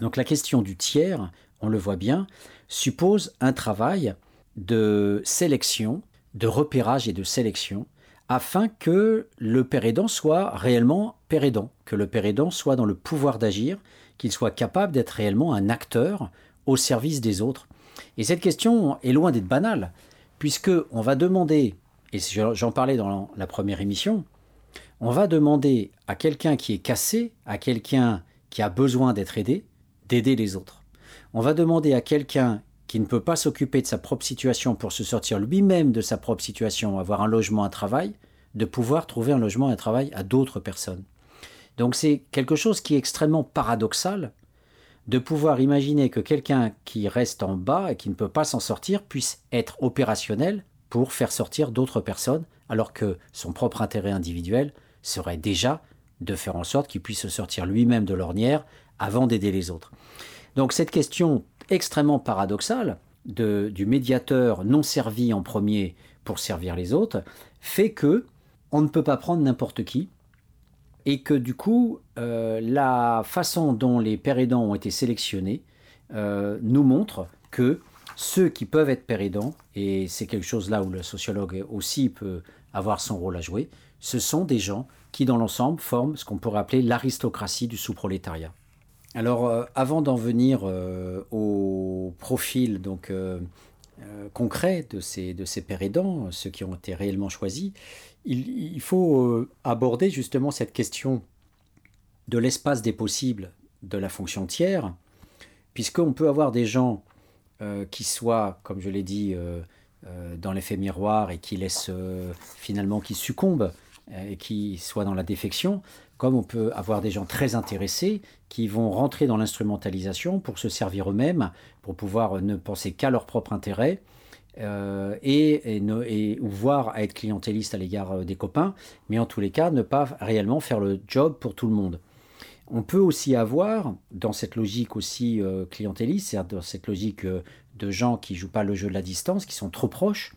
Donc la question du tiers, on le voit bien, suppose un travail de sélection, de repérage et de sélection, afin que le père aidant soit réellement père aidant, que le père aidant soit dans le pouvoir d'agir, qu'il soit capable d'être réellement un acteur au service des autres. Et cette question est loin d'être banale, puisque on va demander, et j'en parlais dans la première émission, on va demander à quelqu'un qui est cassé, à quelqu'un qui a besoin d'être aidé, d'aider les autres. On va demander à quelqu'un qui ne peut pas s'occuper de sa propre situation pour se sortir lui-même de sa propre situation, avoir un logement, un travail, de pouvoir trouver un logement, un travail à d'autres personnes. Donc c'est quelque chose qui est extrêmement paradoxal de pouvoir imaginer que quelqu'un qui reste en bas et qui ne peut pas s'en sortir puisse être opérationnel pour faire sortir d'autres personnes, alors que son propre intérêt individuel serait déjà de faire en sorte qu'il puisse se sortir lui-même de l'ornière avant d'aider les autres. Donc cette question extrêmement paradoxale du médiateur non servi en premier pour servir les autres fait que on ne peut pas prendre n'importe qui et que du coup euh, la façon dont les pères aidants ont été sélectionnés euh, nous montre que ceux qui peuvent être pères aidants, et c'est quelque chose là où le sociologue aussi peut avoir son rôle à jouer, ce sont des gens qui dans l'ensemble forment ce qu'on pourrait appeler l'aristocratie du sous-prolétariat. Alors, euh, avant d'en venir au profil donc, concret de ces, de ces pères aidants, ceux qui ont été réellement choisis, il, faut aborder justement cette question de l'espace des possibles de la fonction tiers, puisqu'on peut avoir des gens qui soient, comme je l'ai dit, dans l'effet miroir et qui laissent finalement, qui succombent et qui soient dans la défection, comme on peut avoir des gens très intéressés qui vont rentrer dans l'instrumentalisation pour se servir eux-mêmes, pour pouvoir ne penser qu'à leur propre intérêt. Euh, et, et, ou voir être clientéliste à l'égard euh, des copains, mais en tous les cas ne pas réellement faire le job pour tout le monde. On peut aussi avoir, dans cette logique aussi euh, clientéliste, c'est-à-dire dans cette logique de gens qui jouent pas le jeu de la distance, qui sont trop proches,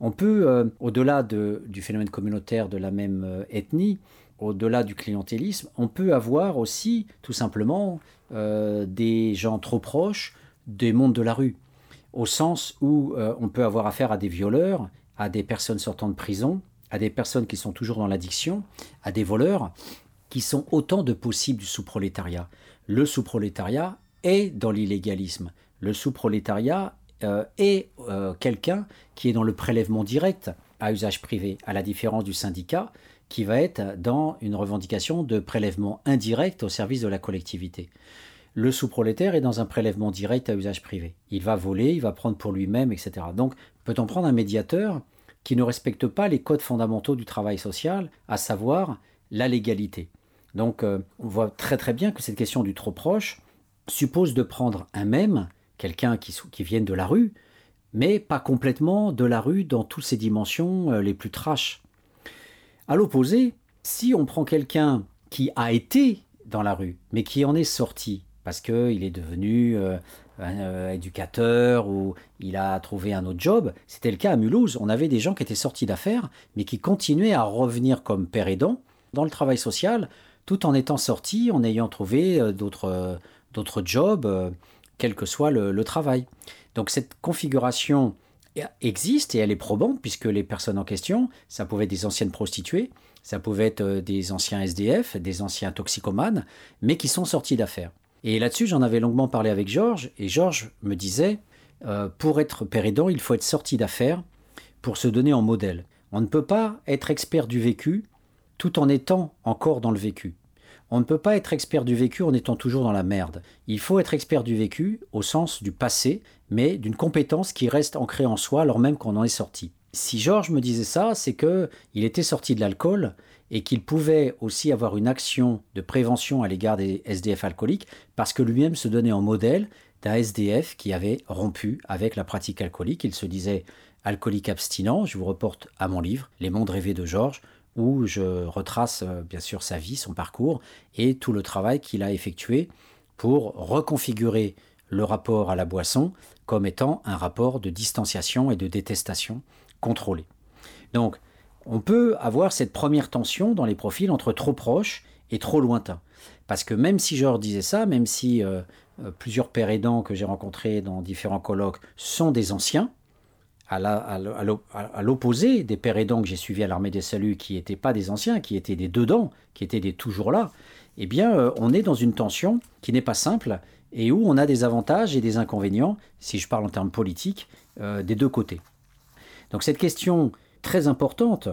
on peut, au-delà de, du phénomène communautaire de la même ethnie, au-delà du clientélisme, on peut avoir aussi tout simplement euh, des gens trop proches des mondes de la rue, au sens où euh, on peut avoir affaire à des violeurs, à des personnes sortant de prison, à des personnes qui sont toujours dans l'addiction, à des voleurs qui sont autant de possibles du sous-prolétariat. Le sous-prolétariat est dans l'illégalisme. Le sous-prolétariat euh, est euh, quelqu'un qui est dans le prélèvement direct à usage privé, à la différence du syndicat qui va être dans une revendication de prélèvement indirect au service de la collectivité. Le sous-prolétaire est dans un prélèvement direct à usage privé. Il va voler, il va prendre pour lui-même, etc. Donc, peut-on prendre un médiateur qui ne respecte pas les codes fondamentaux du travail social, à savoir la légalité? Donc euh, on voit très très bien que cette question du trop proche suppose de prendre un même, quelqu'un qui, qui vienne de la rue, mais pas complètement de la rue dans toutes ses dimensions euh, les plus trash. À l'opposé, si on prend quelqu'un qui a été dans la rue, mais qui en est sorti, parce qu'il est devenu euh, éducateur ou il a trouvé un autre job, c'était le cas à Mulhouse. On avait des gens qui étaient sortis d'affaires, mais qui continuaient à revenir comme père aidant dans le travail social tout en étant sorti, en ayant trouvé euh, euh, d'autres jobs, euh, quel que soit le, travail. Donc cette configuration existe et elle est probante puisque les personnes en question, ça pouvait être des anciennes prostituées, ça pouvait être des anciens SDF, des anciens toxicomanes, mais qui sont sortis d'affaires. Et là-dessus, j'en avais longuement parlé avec Georges, et Georges me disait, pour être pérédant, il faut être sorti d'affaires pour se donner en modèle. On ne peut pas être expert du vécu tout en étant encore dans le vécu. On ne peut pas être expert du vécu en étant toujours dans la merde. Il faut être expert du vécu au sens du passé, mais d'une compétence qui reste ancrée en soi alors même qu'on en est sorti. Si Georges me disait ça, c'est que il était sorti de l'alcool et qu'il pouvait aussi avoir une action de prévention à l'égard des SDF alcooliques parce que lui-même se donnait en modèle d'un SDF qui avait rompu avec la pratique alcoolique. Il se disait alcoolique abstinent. Je vous reporte à mon livre, Les mondes rêvés de Georges, où je retrace euh, bien sûr sa vie, son parcours et tout le travail qu'il a effectué pour reconfigurer le rapport à la boisson comme étant un rapport de distanciation et de détestation contrôlé. Donc, on peut avoir cette première tension dans les profils entre trop proches et trop lointains. Parce que même si je leur disais ça, même si euh, euh, plusieurs pères aidants que j'ai rencontrés dans différents colloques sont des anciens, à l'opposé des aidants que j'ai suivis à l'armée des saluts, qui n'étaient pas des anciens, qui étaient des dedans, qui étaient des toujours là, eh bien, euh, on est dans une tension qui n'est pas simple et où on a des avantages et des inconvénients, si je parle en termes politiques, euh, des deux côtés. Donc cette question très importante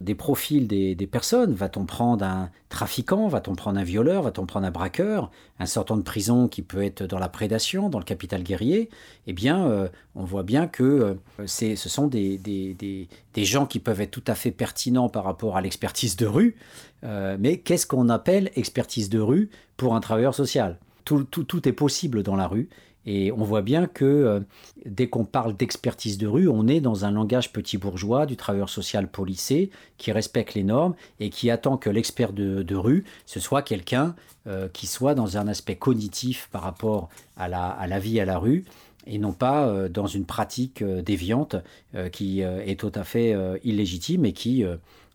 des profils des, personnes. Va-t-on prendre un trafiquant? Va-t-on prendre un violeur? Va-t-on prendre un braqueur? Un sortant de prison qui peut être dans la prédation, dans le capital guerrier? Eh bien, euh, on voit bien que euh, ce sont des, des, gens qui peuvent être tout à fait pertinents par rapport à l'expertise de rue. Euh, mais qu'est-ce qu'on appelle expertise de rue pour un travailleur social? Tout, tout, tout est possible dans la rue et on voit bien que euh, dès qu'on parle d'expertise de rue, on est dans un langage petit bourgeois du travailleur social policé qui respecte les normes et qui attend que l'expert de, rue, ce soit quelqu'un euh, qui soit dans un aspect cognitif par rapport à la, vie à la rue et non pas euh, dans une pratique déviante qui est tout à fait illégitime et qui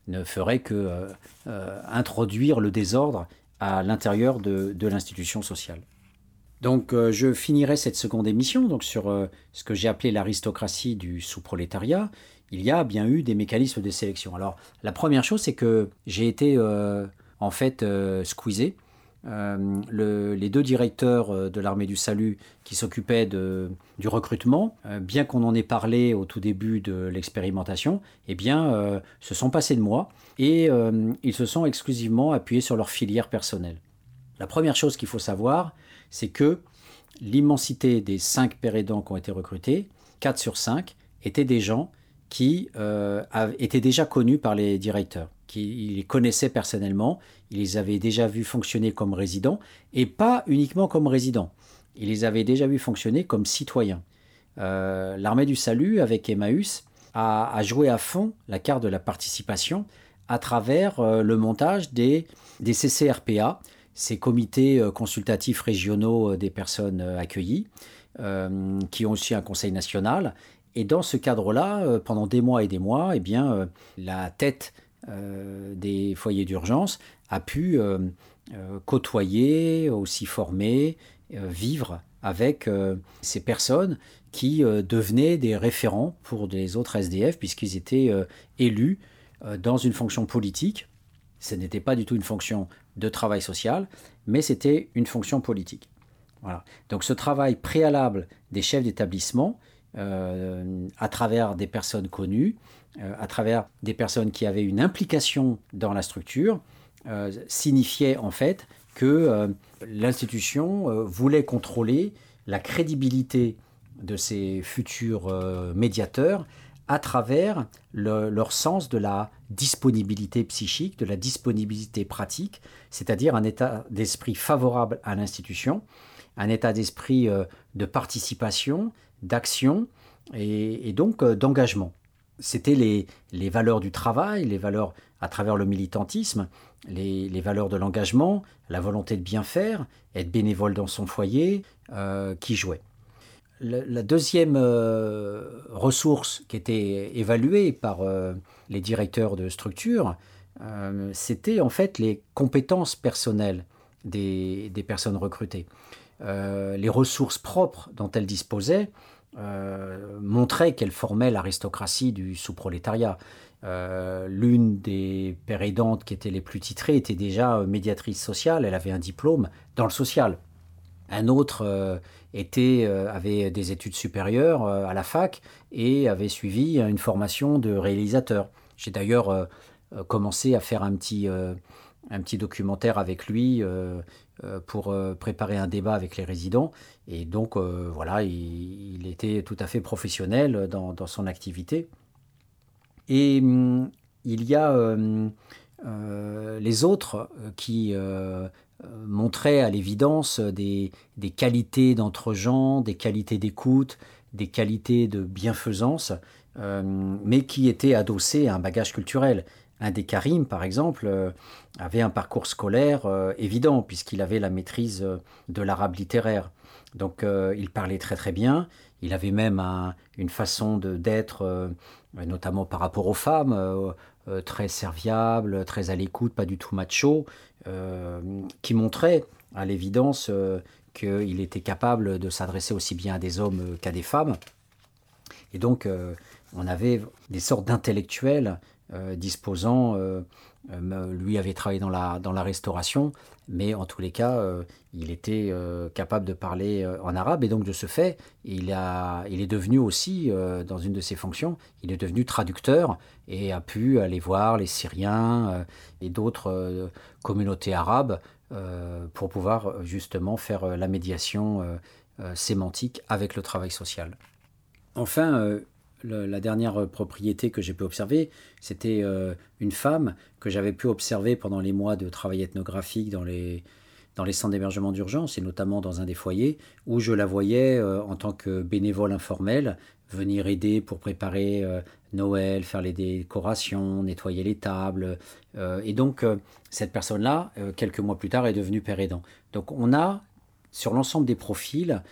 ne ferait que introduire le désordre à l'intérieur de l'institution sociale. Donc euh, je finirai cette seconde émission donc sur euh, ce que j'ai appelé l'aristocratie du sous-prolétariat. Il y a bien eu des mécanismes de sélection. Alors la première chose c'est que j'ai été euh, en fait squeezé. les deux directeurs de l'armée du salut qui s'occupaient du recrutement, bien qu'on en ait parlé au tout début de l'expérimentation, eh bien, se sont passés de moi et ils se sont exclusivement appuyés sur leur filière personnelle. La première chose qu'il faut savoir, c'est que l'immensité des 5 pères qui ont été recrutés, 4 sur 5, étaient des gens qui euh, étaient déjà connus par les directeurs, qui les connaissaient personnellement, ils les avaient déjà vus fonctionner comme résidents, et pas uniquement comme résidents, ils les avaient déjà vus fonctionner comme citoyens. Euh, l'armée du salut, avec Emmaüs, a, joué à fond la carte de la participation à travers euh, le montage des CCRPA, ces comités euh, consultatifs régionaux euh, des personnes euh, accueillies, qui ont aussi un conseil national. Et dans ce cadre-là, pendant des mois et des mois, eh bien, la tête des foyers d'urgence a pu côtoyer, aussi former, vivre avec ces personnes qui devenaient des référents pour des autres SDF puisqu'ils étaient élus dans une fonction politique Ce n'était pas du tout une fonction de travail social, mais c'était une fonction politique. Voilà. Donc ce travail préalable des chefs d'établissement, euh, à travers des personnes connues, euh, à travers des personnes qui avaient une implication dans la structure, euh, signifiait en fait que l'institution voulait contrôler la crédibilité de ces futurs médiateurs à travers leur sens de la disponibilité psychique, de la disponibilité pratique, c'est-à-dire un état d'esprit favorable à l'institution, un état d'esprit euh, de participation, d'action et, donc euh, d'engagement. C'était les, valeurs du travail, les valeurs à travers le militantisme, les, les valeurs de l'engagement, la volonté de bien faire, être bénévole dans son foyer, euh, qui jouaient la deuxième euh, ressource qui était évaluée par euh, les directeurs de structure, euh, c'était en fait les compétences personnelles des, personnes recrutées. les ressources propres dont elles disposaient montraient qu'elles formaient l'aristocratie du sous-prolétariat. L'une des pères aidantes qui étaient les plus titrées était déjà médiatrice sociale, elle avait un diplôme dans le social. Un autre avait des études supérieures euh, à la fac et avait suivi une formation de réalisateur. J'ai d'ailleurs euh, commencé à faire un petit, un petit documentaire avec lui pour préparer un débat avec les résidents. Et donc, voilà, il, était tout à fait professionnel dans, dans son activité. Et hum, il y a les autres qui euh, montrait à l'évidence des, qualités d'entre-gens, des qualités d'écoute, des qualités de bienfaisance, euh, mais qui étaient adossées à un bagage culturel. Un des Karim, par exemple, euh, avait un parcours scolaire évident, puisqu'il avait la maîtrise de l'arabe littéraire. Donc il parlait très très bien, il avait même une façon d'être, notamment par rapport aux femmes, très serviable, très à l'écoute, pas du tout macho. Euh, qui montrait à l'évidence euh, qu'il était capable de s'adresser aussi bien à des hommes qu'à des femmes. Et donc, euh, on avait des sortes d'intellectuels disposant, lui avait travaillé dans la, restauration, mais en tous les cas, il était capable de parler en arabe, et donc de ce fait, il, il est devenu aussi, dans une de ses fonctions, il est devenu traducteur et a pu aller voir les Syriens et d'autres communauté arabe euh, pour pouvoir euh, justement faire euh, la médiation sémantique avec le travail social. Enfin, la dernière propriété que j'ai pu observer, c'était une femme que j'avais pu observer pendant les mois de travail ethnographique dans les, dans les centres d'hébergement d'urgence et notamment dans un des foyers où je la voyais en tant que bénévole informel venir aider pour préparer Noël, faire les décorations, nettoyer les tables. Euh, et donc, euh, cette personne-là, euh, quelques mois plus tard, est devenue père aidant. Donc, on a, sur l'ensemble des profils,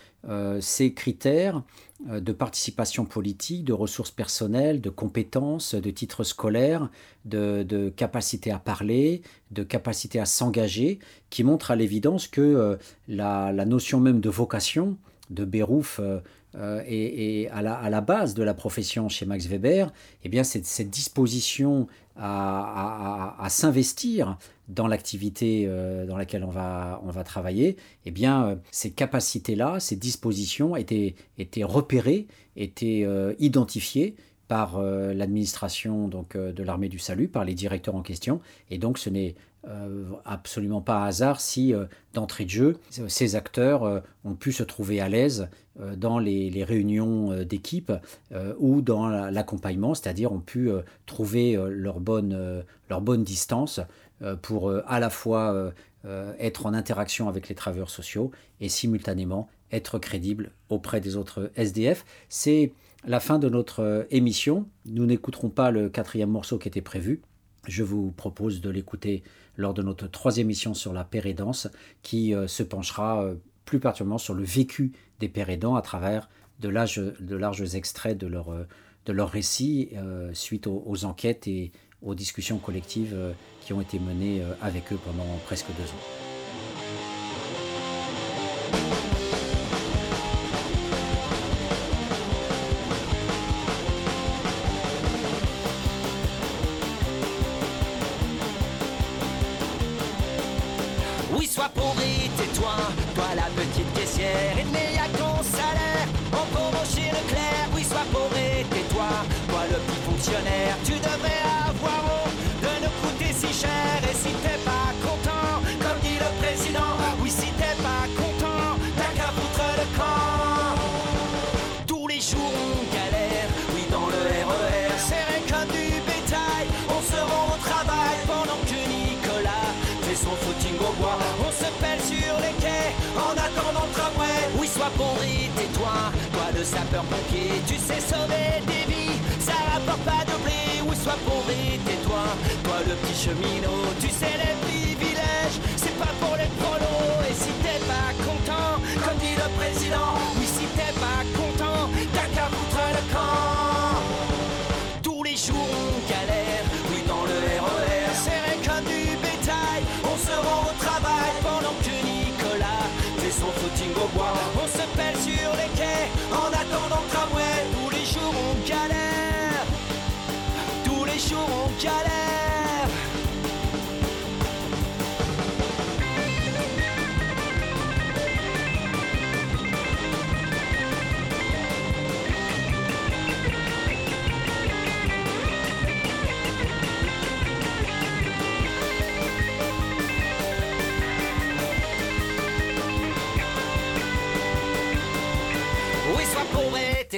ces critères de participation politique, de ressources personnelles, de compétences, de titres scolaires, de, capacité à parler, de capacité à s'engager, qui montrent à l'évidence que la, la, notion même de vocation de Bérouf euh, et, à, la, base de la profession chez Max Weber, eh bien, cette disposition à, s'investir dans l'activité euh, dans laquelle on va, travailler, eh bien, euh, ces capacités-là, ces dispositions étaient, étaient repérées, étaient identifiées par l'administration donc de l'armée du salut, par les directeurs en question, et donc ce n'est absolument pas hasard si, euh, d'entrée de jeu, ces acteurs euh, ont pu se trouver à l'aise dans les, réunions d'équipe ou dans l'accompagnement, c'est-à-dire ont pu trouver leur, bonne, leur bonne distance pour à la fois être en interaction avec les travailleurs sociaux et simultanément être crédible auprès des autres SDF. C'est la fin de notre émission. Nous n'écouterons pas le quatrième morceau qui était prévu. Je vous propose de l'écouter lors de notre troisième émission sur la pérédance, qui euh, se penchera euh, plus particulièrement sur le vécu des pérédants à travers de, larges, extraits de leur, euh, de leur récit suite aux, enquêtes et aux discussions collectives qui ont été menées avec eux pendant presque deux ans. oui, sois pourri, tais-toi. Toi, le sapeur-pompier, tu sais sauver des vies. Ça rapporte pas de blé, oui, sois pourri, tais-toi. Toi, le petit cheminot, tu sais les prix.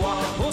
walk.